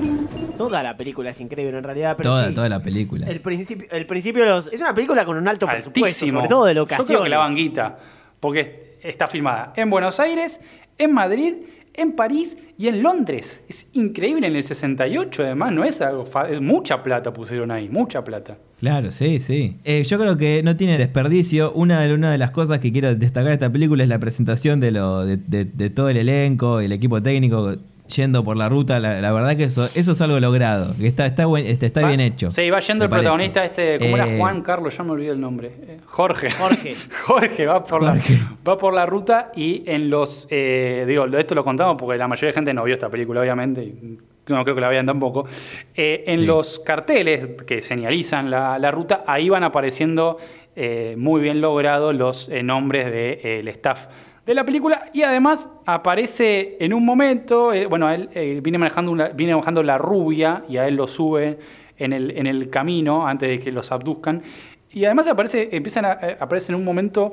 Toda la película es increíble en realidad, pero toda, sí. toda la película. El principio, el principio de los, es una película con un alto presupuesto, sobre todo de Yo locaciones. creo que la vanguita, porque está filmada en Buenos Aires, en Madrid, en París y en Londres. Es increíble en el 68 además, no es algo, es mucha plata pusieron ahí, mucha plata. Claro, sí, sí. Eh, yo creo que no tiene desperdicio. Una de, una de las cosas que quiero destacar de esta película es la presentación de, lo, de, de- de todo el elenco, el equipo técnico yendo por la ruta. La, la verdad que eso, eso es algo logrado. Que está, está, buen- este, está Va- bien hecho. Sí, va yendo el parece. protagonista este, ¿cómo era Eh, Juan Carlos? Ya me olvidé el nombre. Eh, Jorge. Jorge. Jorge va por, Jorge. La, va por la ruta y en los... eh, digo, esto lo contamos porque la mayoría de gente no vio esta película, obviamente. y no creo que la vean tampoco. Eh, en Sí. los carteles que señalizan la, la ruta, ahí van apareciendo eh, muy bien logrados los eh, nombres del staff de la película y además aparece en un momento, eh, bueno, él eh, viene, manejando una- viene manejando la rubia y a él lo sube en el, en el camino antes de que los abduzcan. Y además aparece, empiezan a, eh, aparece en un momento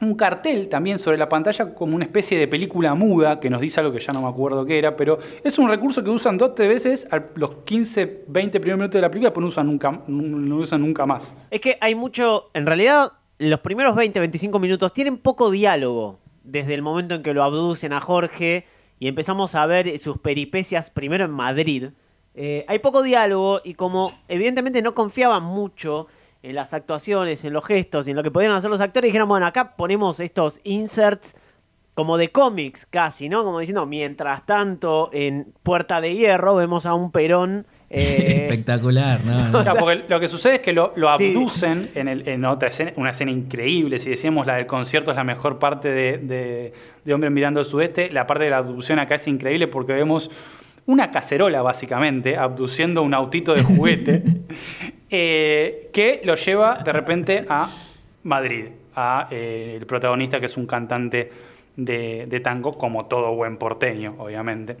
un cartel también sobre la pantalla como una especie de película muda que nos dice algo que ya no me acuerdo qué era, pero es un recurso que usan dos tres veces a los 15, 20 primeros minutos de la película después no usan nunca, no usan nunca más. Es que hay mucho. En realidad, los primeros 20, 25 minutos tienen poco diálogo. Desde el momento en que lo abducen a Jorge y empezamos a ver sus peripecias primero en Madrid. Eh, hay poco diálogo y como evidentemente no confiaban mucho en las actuaciones, en los gestos en lo que podían hacer los actores, dijeron, bueno, acá ponemos estos inserts como de cómics casi, ¿no? Como diciendo, mientras tanto, en Puerta de Hierro vemos a un Perón... eh, Espectacular, ¿no? porque lo que sucede es que lo, lo Sí. abducen en, el- en otra escena, una escena increíble. Si decíamos la del concierto es la mejor parte de, de, de Hombre Mirando al Sudeste, la parte de la abducción acá es increíble porque vemos una cacerola, básicamente, abduciendo un autito de juguete eh, que lo lleva de repente a Madrid, a eh, el protagonista que es un cantante de, de tango, como todo buen porteño, obviamente.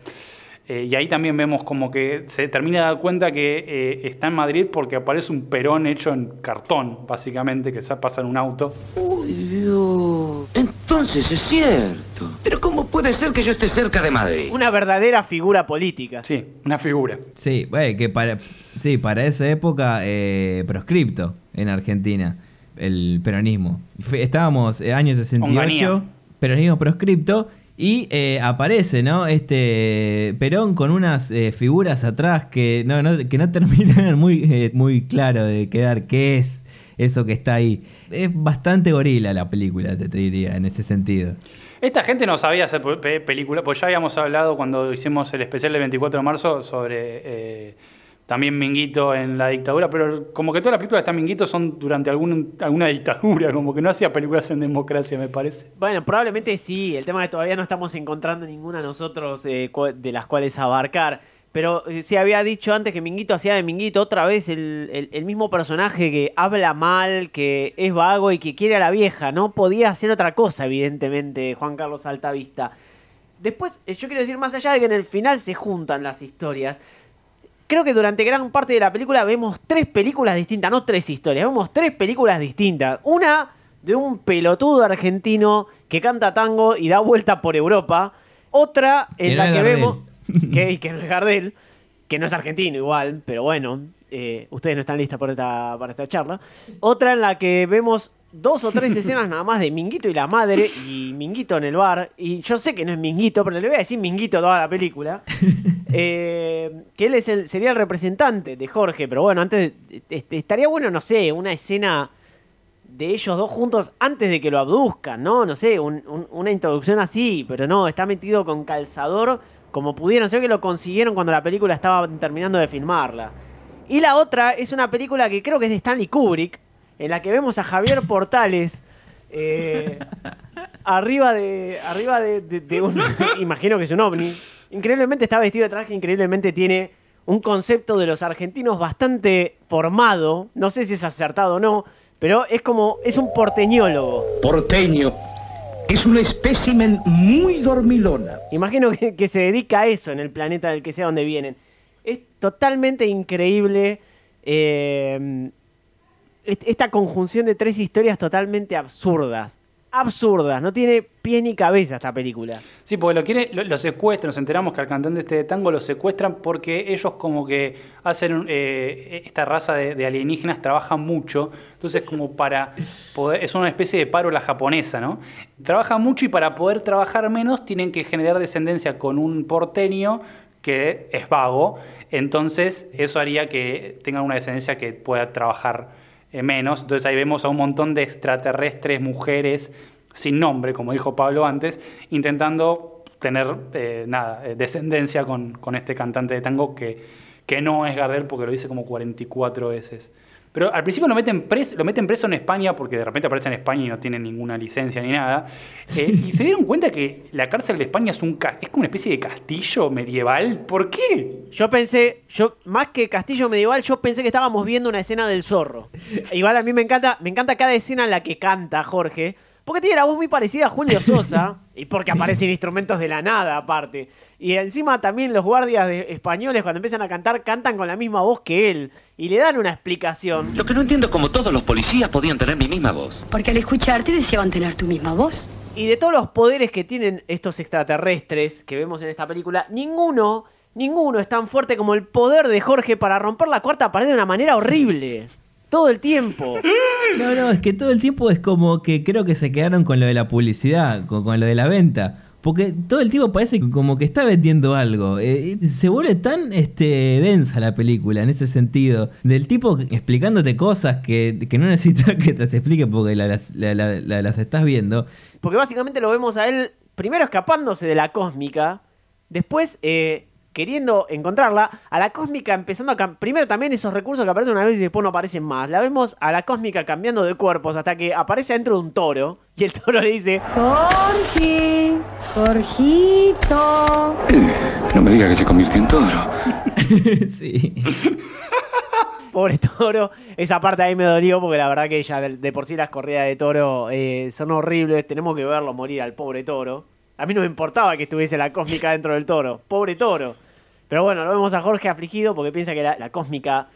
Eh, y ahí también vemos como que se termina de dar cuenta que eh, está en Madrid porque aparece un perón hecho en cartón, básicamente, que se pasa en un auto. Uy, Dios. Entonces es cierto. Pero ¿cómo puede ser que yo esté cerca de Madrid? una verdadera figura política. Sí, una figura. Sí, bueno, que para, sí, para esa época eh, proscripto en Argentina, el peronismo. Estábamos eh, año 68, Onganía. peronismo proscripto, y eh, aparece, ¿no? Este Perón con unas eh, figuras atrás que no, que no terminan muy, eh, muy claro de quedar qué es eso que está ahí. Es bastante gorila la película, te, diría, en ese sentido. Esta gente no sabía hacer pe- pe- película, pues ya habíamos hablado cuando hicimos el especial del 24 de marzo sobre también Minguito en la dictadura, pero como que todas las películas de Minguito son durante alguna dictadura, como que no hacía películas en democracia, me parece. Bueno, probablemente sí. El tema es que todavía no estamos encontrando ninguna nosotros eh, de las cuales abarcar. Pero eh, se había dicho antes que Minguito hacía de Minguito otra vez el mismo personaje que habla mal, que es vago y que quiere a la vieja. No podía hacer otra cosa, evidentemente, Juan Carlos Altavista. Después, eh, yo quiero decir, más allá de que en el final se juntan las historias, creo que durante gran parte de la película vemos tres películas distintas, no tres historias, vemos tres películas distintas. Una de un pelotudo argentino que canta tango y da vuelta por Europa. Otra en la que Gardel. vemos que, que no es Gardel, que no es argentino igual, pero bueno, eh, ustedes no están listas para esta, para esta charla. Otra en la que vemos dos o tres escenas nada más de Minguito y la madre y Minguito en el bar. Y yo sé que no es Minguito, pero le voy a decir Minguito toda la película. Eh, que él es el, sería el representante de Jorge, pero bueno, antes este, estaría bueno, no sé, una escena de ellos dos juntos antes de que lo abduzcan, ¿no? No sé, un- un- una introducción así, pero no, está metido con calzador como pudieron. Sé que lo consiguieron cuando la película estaba terminando de filmarla. Y la otra es una película que creo que es de Stanley Kubrick, en la que vemos a Javier Portales eh, arriba de arriba de, de- de un imagino que es un ovni. Increíblemente está vestido de traje, increíblemente tiene un concepto de los argentinos bastante formado. No sé si es acertado o no, pero es como es un porteñólogo. Porteño. Es un espécimen muy dormilona. Imagino que, que se dedica a eso en el planeta del que sea donde vienen. Es totalmente increíble eh, esta conjunción de tres historias totalmente absurdas. Absurdas, no tiene pie ni cabeza esta película. Sí, porque lo quiere, lo, lo secuestran, nos enteramos que al cantante este de tango lo secuestran porque ellos como que hacen eh, esta raza de, alienígenas trabajan mucho, entonces como para es una especie de paro la japonesa, ¿no? Trabajan mucho y para poder trabajar menos tienen que generar descendencia con un porteño que es vago, entonces eso haría que tengan una descendencia que pueda trabajar eh, menos, entonces ahí vemos a un montón de extraterrestres, mujeres, sin nombre, como dijo Pablo antes, intentando tener eh, nada, eh, descendencia con, con este cantante de tango que, que no es Gardel porque lo dice como 44 veces. Pero al principio lo meten, preso, lo meten preso en España porque de repente aparece en España y no tiene ninguna licencia ni nada. Eh, y se dieron cuenta que la cárcel de España es, un es como una especie de castillo medieval. ¿Por qué? Yo pensé, yo más que Castillo Medieval, yo pensé que estábamos viendo una escena del zorro. Igual a mí me encanta, me encanta cada escena en la que canta Jorge, porque tiene la voz muy parecida a Julio Sosa y porque aparecen instrumentos de la nada aparte. Y encima también los guardias de- españoles cuando empiezan a cantar cantan con la misma voz que él y le dan una explicación. Lo que no entiendo es cómo todos los policías podían tener mi misma voz. Porque al escucharte deseaban tener tu misma voz. Y de todos los poderes que tienen estos extraterrestres que vemos en esta película, ninguno, ninguno es tan fuerte como el poder de Jorge para romper la cuarta pared de una manera horrible. Todo el tiempo. No, no, es que todo el tiempo es como que creo que se quedaron con lo de la publicidad, con, con lo de la venta. Porque todo el tiempo parece como que está vendiendo algo. Eh, se vuelve tan este, densa la película en ese sentido. Del tipo explicándote cosas que, que no necesitas que te las explique porque la- las, la- la- la- las estás viendo. Porque básicamente lo vemos a él primero escapándose de la cósmica, después eh, queriendo encontrarla, a la cósmica empezando a... Primero también esos recursos que aparecen una vez y después no aparecen más. La vemos a la cósmica cambiando de cuerpos hasta que aparece dentro de un toro y el toro le dice... Jorge, Jorgito. No me diga que se convirtió en toro. sí. Pobre toro. Esa parte ahí me dolió porque la verdad que ya de, de por sí las corridas de toro eh, son horribles. Tenemos que verlo morir al pobre toro. A mí no me importaba que estuviese la cósmica dentro del toro. Pobre toro. Pero bueno, lo vemos a Jorge afligido porque piensa que la, cósmica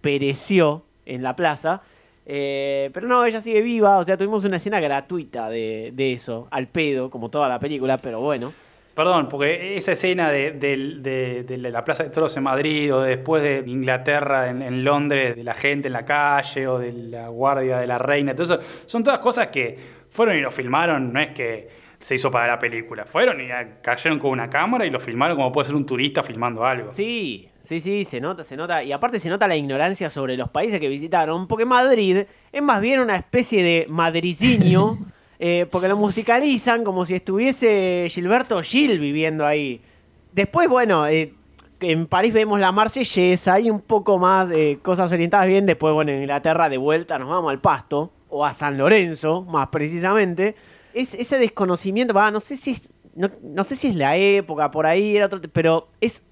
pereció en la plaza. Eh, pero no, ella sigue viva. O sea, tuvimos una escena gratuita de, eso, al pedo, como toda la película, pero bueno. Perdón, porque esa escena de la Plaza de Toros en Madrid o después de Inglaterra en, en Londres, de la gente en la calle o de la guardia de la reina, todo eso, son todas cosas que fueron y lo filmaron, no es que se hizo para la película, fueron y cayeron con una cámara y lo filmaron como puede ser un turista filmando algo. Sí, sí, sí, se nota, se nota. Y aparte se nota la ignorancia sobre los países que visitaron, porque Madrid es más bien una especie de madrileño, eh, porque lo musicalizan como si estuviese Gilberto Gil viviendo ahí. Después, bueno, eh, en París vemos la marsellesa, hay un poco más eh, cosas orientadas bien. Después, bueno, en Inglaterra de vuelta nos vamos al pasto, o a San Lorenzo, más precisamente. Es ese desconocimiento, no sé si es, la época, por ahí era otro, pero es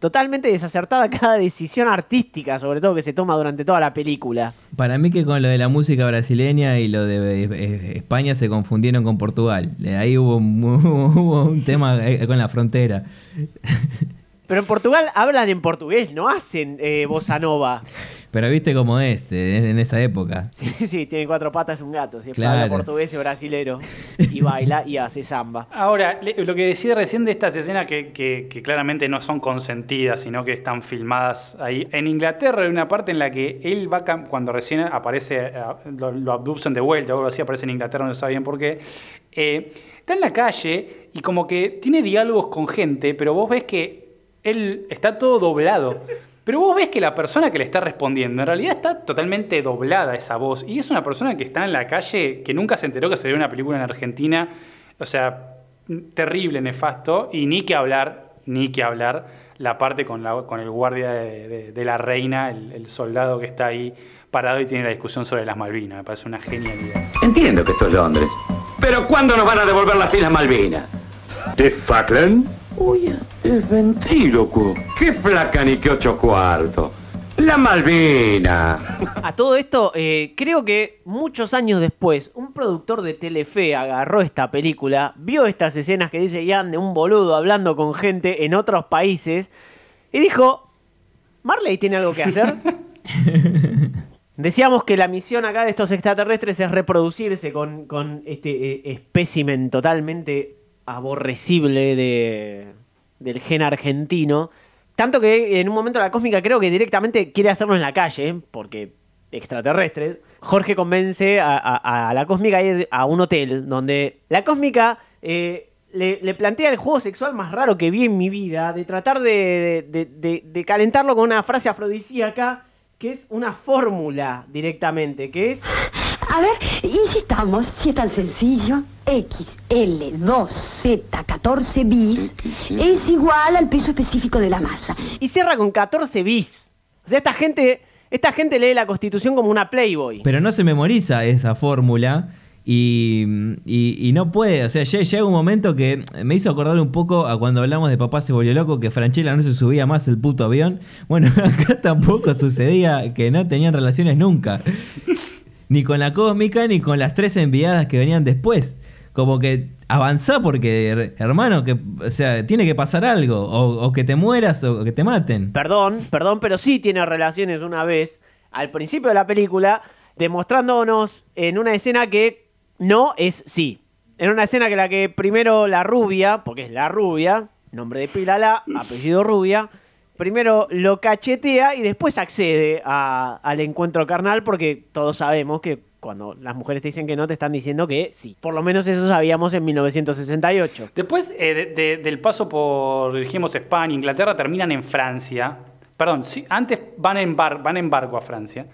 totalmente desacertada cada decisión artística, sobre todo que se toma durante toda la película. Para mí que con lo de la música brasileña y lo de eh, España se confundieron con Portugal. Eh, Ahí hubo un tema eh, con la frontera. Pero en Portugal hablan en portugués, no hacen eh, bossa nova. Pero viste cómo es eh, en esa época. Sí, sí, tiene cuatro patas, es un gato. Si Claro. habla portugués, es brasilero. Y baila y hace samba. Ahora, lo que decía recién de estas escenas que, que- que claramente no son consentidas, sino que están filmadas ahí. En Inglaterra hay una parte en la que él va, cuando recién aparece, lo, lo abducen de vuelta o algo así, aparece en Inglaterra, no se sabe bien por qué. eh, está en la calle y como que tiene diálogos con gente, pero vos ves que él está todo doblado. Pero vos ves que la persona que le está respondiendo en realidad está totalmente doblada esa voz. Y es una persona que está en la calle, que nunca se enteró que se veía una película en Argentina. O sea, terrible, nefasto. Y ni que hablar, ni que hablar la parte con, la, con el guardia de, de- de la reina, el, el soldado que está ahí parado y tiene la discusión sobre las Malvinas. Me parece una genialidad. Entiendo que esto es Londres. Pero ¿cuándo nos van a devolver las Islas Malvinas? ¿De Falkland? Oye, es ventrílocuo. ¿Qué placa ni qué ocho cuartos? La Malvina. A todo esto, eh, creo que muchos años después, un productor de Telefe agarró esta película, vio estas escenas que dice Ian de un boludo hablando con gente en otros países y dijo, ¿Marley tiene algo que hacer? Decíamos que la misión acá de estos extraterrestres es reproducirse con, con este eh, espécimen totalmente aborrecible de, del gen argentino. Tanto que en un momento la cósmica creo que directamente quiere hacerlo en la calle, porque extraterrestres. Jorge convence a, la cósmica a ir a un hotel donde la cósmica eh, le, le plantea el juego sexual más raro que vi en mi vida, de tratar de, de- de- de calentarlo con una frase afrodisíaca que es una fórmula directamente, que es... A ver, insistamos, si es tan sencillo. XL2Z14 bis es igual al peso específico de la masa. Y cierra con 14 bis. O sea, esta gente, esta gente lee la constitución como una Playboy. Pero no se memoriza esa fórmula y, y- y no puede. O sea, lle- llega un momento que me hizo acordar un poco a cuando hablamos de Papá se volvió loco, que Franchella no se subía más el puto avión. Bueno, acá tampoco sucedía que no tenían relaciones nunca. Ni con la cósmica, ni con las tres enviadas que venían después. Como que avanzá porque, her- hermano, que, o sea, tiene que pasar algo. O, que te mueras o que te maten. Perdón, perdón, pero sí tiene relaciones una vez al principio de la película, demostrándonos en una escena que no es sí. En una escena que la que primero la rubia, porque es la rubia, nombre de pila la, apellido rubia, primero lo cachetea y después accede al encuentro carnal porque todos sabemos que cuando las mujeres te dicen que no, te están diciendo que sí. Por lo menos eso sabíamos en 1968. Después eh, de- de- del paso por, dijimos, España, Inglaterra, terminan en Francia. Perdón, antes van en, bar- van en barco a Francia.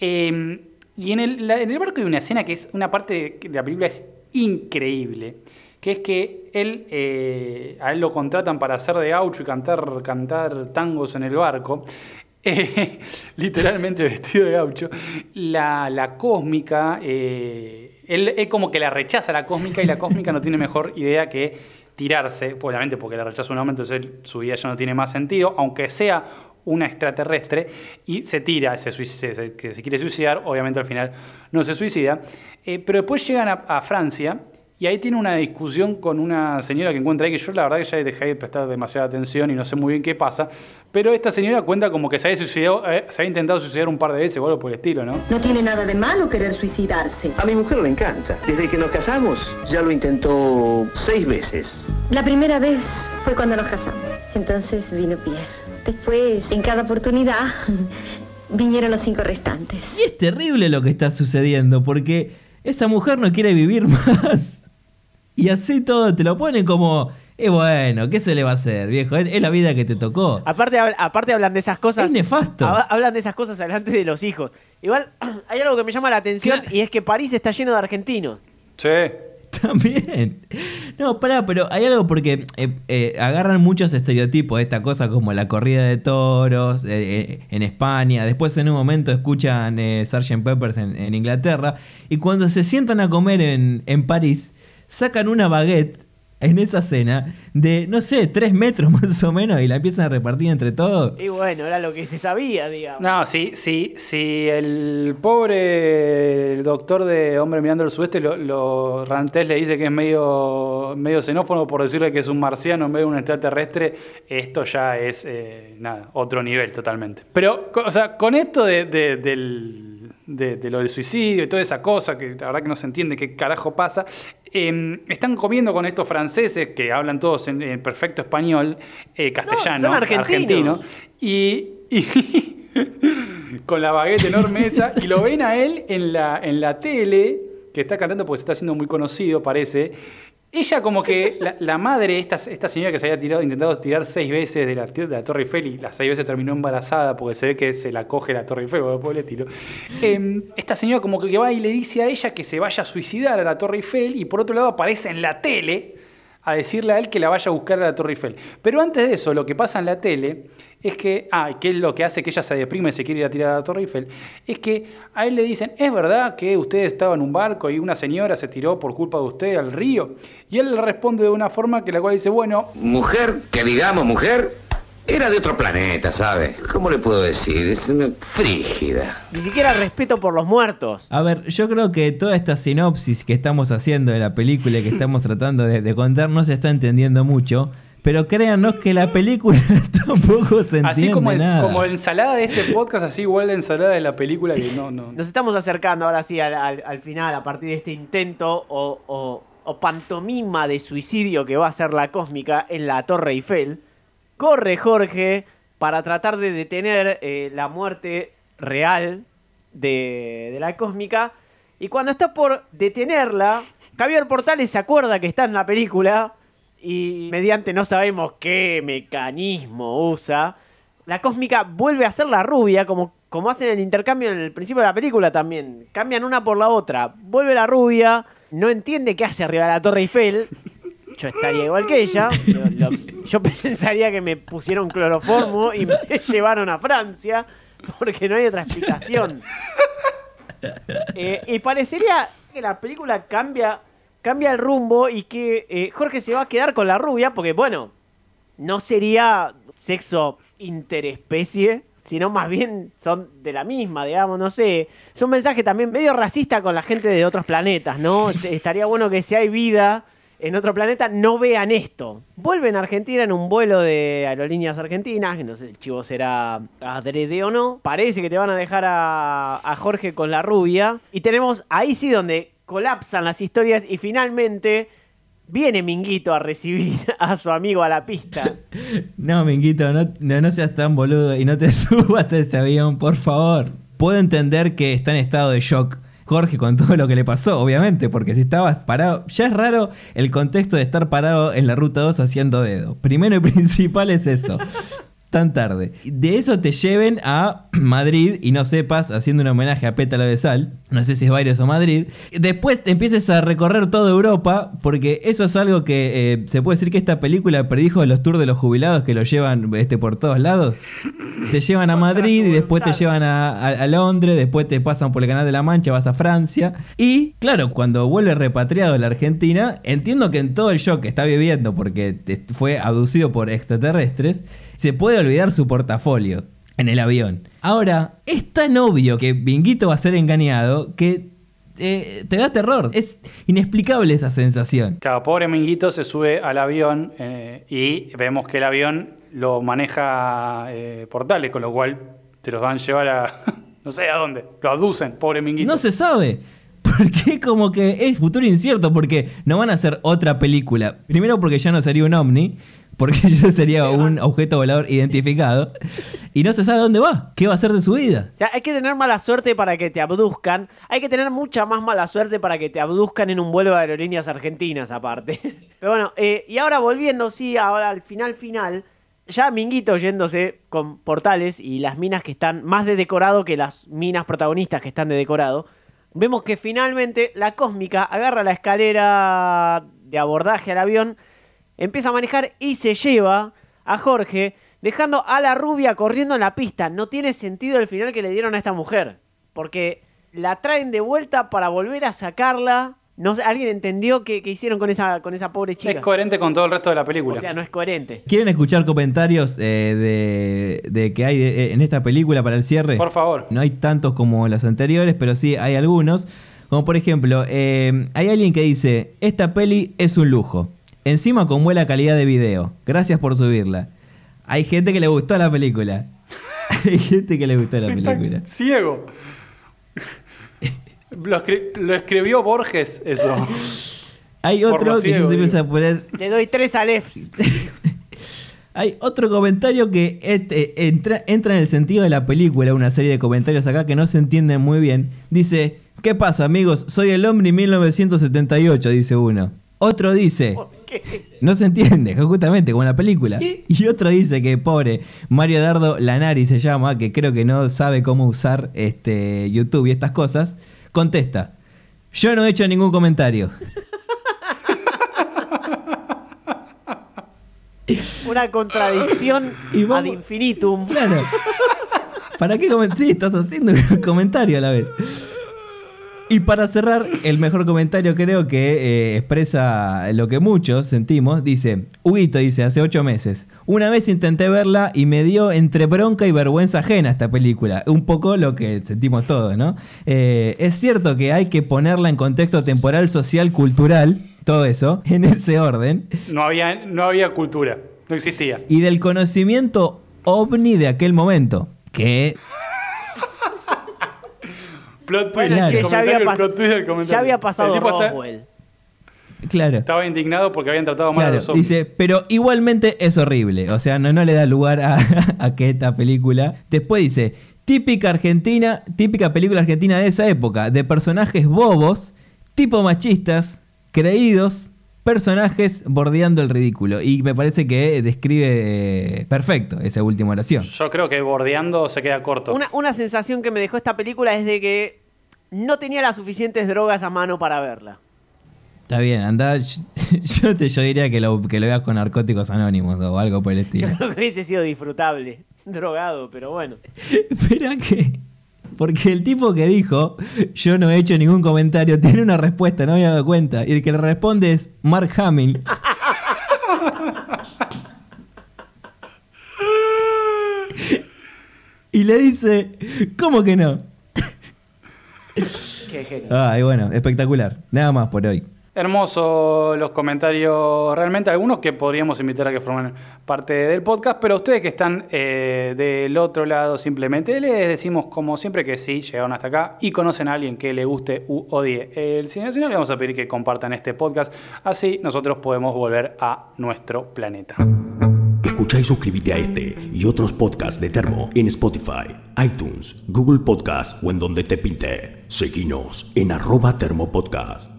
Eh, y en el, barco hay una escena que es una parte de, la película es increíble, que es que él, eh, a él lo contratan para hacer de gaucho y cantar tangos en el barco. Literalmente vestido de gaucho. La, la cósmica, eh, él, él como que la rechaza la cósmica y la cósmica no tiene mejor idea que tirarse, obviamente porque la rechaza un hombre, entonces él- su vida ya no tiene más sentido, aunque sea una extraterrestre, y se tira, se, se- se- quiere suicidar, obviamente al final no se suicida, Eh, pero después llegan a Francia y ahí tiene una discusión con una señora que encuentra ahí, que yo la verdad que ya dejé de prestar demasiada atención y no sé muy bien qué pasa, pero esta señora cuenta como que se había, suicidado, eh, se había intentado suicidar un par de veces o algo por el estilo, ¿no? No tiene nada de malo querer suicidarse. A mi mujer le encanta. Desde que nos casamos ya lo intentó seis veces. La primera vez fue cuando nos casamos. Entonces vino Pierre. Después, en cada oportunidad, vinieron los cinco restantes. Y es terrible lo que está sucediendo porque esa mujer no quiere vivir más. Y así todo te lo ponen como, es bueno, ¿qué se le va a hacer, viejo? Es, es la vida que te tocó. Aparte, hab- aparte hablan de esas cosas. Es nefasto. hab- Hablan de esas cosas delante de los hijos. Igual, hay algo que me llama la atención y es que París está lleno de argentinos. Sí. También. No, pará, pero hay algo porque eh, eh, agarran muchos estereotipos de esta cosa como la corrida de toros eh, eh, en España, después en un momento escuchan eh, Sgt. Peppers en, en Inglaterra, y cuando se sientan a comer en, en París, sacan una baguette en esa escena de, no sé, tres metros más o menos y la empiezan a repartir entre todos. Y bueno, era lo que se sabía, digamos. No, sí, sí, sí. El pobre doctor de Hombre Mirando al Sudeste, lo, lo Rantés le dice que es medio, medio xenófono por decirle que es un marciano en vez de un extraterrestre. Esto ya es, eh, nada, otro nivel totalmente. Pero, o sea, con esto de, de- del de, de lo del suicidio y toda esa cosa, que la verdad que no se entiende qué carajo pasa, eh, están comiendo con estos franceses que hablan todos en, en perfecto español, eh, castellano, argentino, y, y con la baguette enorme esa, y lo ven a él en la, en la tele, que está cantando porque se está haciendo muy conocido, parece. Ella como que, la, la madre, esta, esta señora que se había tirado, intentado tirar seis veces de la, de la Torre Eiffel y las seis veces terminó embarazada porque se ve que se la coge la Torre Eiffel o algo por el estilo. Eh, esta señora como que va y le dice a ella que se vaya a suicidar a la Torre Eiffel y por otro lado aparece en la tele a decirle a él que la vaya a buscar a la Torre Eiffel. Pero antes de eso, lo que pasa en la tele es que, ah, que es lo que hace que ella se deprime y se quiere ir a tirar a la Torre Eiffel, es que a él le dicen, ¿es verdad que usted estaba en un barco y una señora se tiró por culpa de usted al río? Y él le responde de una forma que la cual dice, bueno, Mujer, que digamos mujer, era de otro planeta, ¿sabe? ¿Cómo le puedo decir? Es una frígida. Ni siquiera respeto por los muertos. A ver, yo creo que toda esta sinopsis que estamos haciendo de la película y que estamos tratando de, de contar no se está entendiendo mucho. Pero créanos que la película tampoco se entiende así como, es, nada. como ensalada de este podcast, así igual de ensalada de la película que no, no. Nos estamos acercando ahora sí al, al- al final a partir de este intento o, o- o pantomima de suicidio que va a ser la cósmica en la Torre Eiffel. Corre Jorge para tratar de detener eh, la muerte real de, de la cósmica. Y cuando está por detenerla, Javier Portales se acuerda que está en la película y mediante no sabemos qué mecanismo usa, la cósmica vuelve a ser la rubia, como, como hacen el intercambio en el principio de la película también. Cambian una por la otra. Vuelve la rubia, no entiende qué hace arriba de la Torre Eiffel. Yo estaría igual que ella. Lo- lo- yo pensaría que me pusieron cloroformo y me llevaron a Francia, porque no hay otra explicación. Eh, y parecería que la película cambia, cambia el rumbo y que eh, Jorge se va a quedar con la rubia, porque bueno, no sería sexo interespecie, sino más bien son de la misma, digamos, no sé. Es un mensaje también medio racista con la gente de otros planetas, ¿no? Estaría bueno que si hay vida en otro planeta no vean esto. Vuelven a Argentina en un vuelo de aerolíneas argentinas, no sé si el chivo será adrede o no. Parece que te van a dejar a, a Jorge con la rubia. Y tenemos ahí sí donde colapsan las historias y finalmente viene Minguito a recibir a su amigo a la pista. No, Minguito, no, no, no seas tan boludo y no te subas a ese avión, por favor. Puedo entender que está en estado de shock Jorge con todo lo que le pasó, obviamente, porque si estabas parado, ya es raro el contexto de estar parado en la ruta 2 haciendo dedo. Primero y principal es eso. Tan tarde. De eso te lleven a Madrid y no sepas, haciendo un homenaje a Pétalo de Sal, no sé si es Baires o Madrid. Después te empieces a recorrer toda Europa, porque eso es algo que eh, se puede decir que esta película predijo los tours de los jubilados que lo llevan este, por todos lados. Te llevan a Madrid y después te llevan a, a- a Londres, después te pasan por el Canal de la Mancha, vas a Francia. Y claro, cuando vuelve repatriado a la Argentina, entiendo que en todo el shock que está viviendo, porque fue abducido por extraterrestres, se puede olvidar su portafolio en el avión. Ahora, es tan obvio que Binguito va a ser engañado que eh, te da terror. Es inexplicable esa sensación. Cada pobre Minguito se sube al avión eh, y vemos que el avión lo maneja eh, portales, con lo cual te los van a llevar a no sé a dónde. Lo abducen, pobre Minguito. No se sabe. Porque como que es futuro incierto, porque no van a hacer otra película. Primero porque ya no sería un ovni, porque ya sería un objeto volador identificado. Y no se sabe dónde va, qué va a hacer de su vida. O sea, hay que tener mala suerte para que te abduzcan. Hay que tener mucha más mala suerte para que te abduzcan en un vuelo de aerolíneas argentinas, aparte. Pero bueno, eh, y ahora volviendo, sí, ahora al final, final. Ya Minguito yéndose con portales y las minas que están más de decorado que las minas protagonistas que están de decorado. Vemos que finalmente la cósmica agarra la escalera de abordaje al avión, empieza a manejar y se lleva a Jorge, dejando a la rubia corriendo en la pista. No tiene sentido el final que le dieron a esta mujer, porque la traen de vuelta para volver a sacarla No sé, ¿alguien entendió qué, qué hicieron con esa, con esa pobre chica? Es coherente con todo el resto de la película. O sea, no es coherente. ¿Quieren escuchar comentarios eh, de, de que hay de- en esta película para el cierre? Por favor. No hay tantos como las anteriores, pero sí hay algunos. Como por ejemplo, eh, hay alguien que dice, esta peli es un lujo. Encima con buena calidad de video. Gracias por subirla. Hay gente que le gustó la película. hay gente que le gustó la película. Ciego. Lo, escri- lo escribió Borges, eso. Hay otro que yo ciego, se empieza a poner Le doy tres alefs. Hay otro comentario que este, entra, entra en el sentido de la película, una serie de comentarios acá que no se entienden muy bien. Dice, ¿qué pasa amigos? Soy el Omni 1978, dice uno. Otro dice, no se entiende, justamente como en la película. Y otro dice que pobre Mario Dardo Lanari se llama, que creo que no sabe cómo usar este YouTube y estas cosas, contesta, yo no he hecho ningún comentario. Una contradicción Y vamos- ad infinitum. Claro. ¿Para qué Sí, estás haciendo un comentario a la vez. Y para cerrar, el mejor comentario creo que eh, expresa lo que muchos sentimos. Dice, Huguito dice, hace ocho meses. Una vez intenté verla y me dio entre bronca y vergüenza ajena esta película. Un poco lo que sentimos todos, ¿no? Eh, es cierto que hay que ponerla en contexto temporal, social, cultural, todo eso, en ese orden. No había, no había cultura. No existía. y del conocimiento ovni de aquel momento. Que Plot twist. Bueno, el che, ya había, plot twist del comentario. ya había pasado El tipo está- Roswell. Claro. Estaba indignado porque habían tratado mal a los zombies. dice, pero igualmente es horrible. O sea, no, no le da lugar a, a que esta película. Después dice, típica argentina, típica película argentina de esa época, de personajes bobos, tipo machistas, creídos, personajes bordeando el ridículo. Y me parece que describe eh, perfecto esa última oración. Yo creo que bordeando se queda corto. Una, una sensación que me dejó esta película es de que no tenía las suficientes drogas a mano para verla. Está bien, anda. Yo, te, yo diría que lo, que lo veas con narcóticos anónimos o algo por el Yo estilo. creo que hubiese sido disfrutable. Drogado, pero bueno. Espera que. Porque el tipo que dijo, yo no he hecho ningún comentario, tiene una respuesta, no me había dado cuenta. Y el que le responde es Mark Hamill. y le dice, ¿cómo que no? Qué genio. Ay, bueno, espectacular. Nada más por hoy. Hermoso los comentarios, realmente algunos que podríamos invitar a que formen parte del podcast, pero ustedes que están eh, del otro lado simplemente les decimos como siempre que sí, llegaron hasta acá y conocen a alguien que le guste u odie el cine nacional, le vamos a pedir que compartan este podcast, así nosotros podemos volver a nuestro planeta. Escucha y suscríbete a este y otros podcasts de Termo en Spotify, iTunes, Google Podcast o en donde te pinte. Seguinos en arroba Termo Podcast.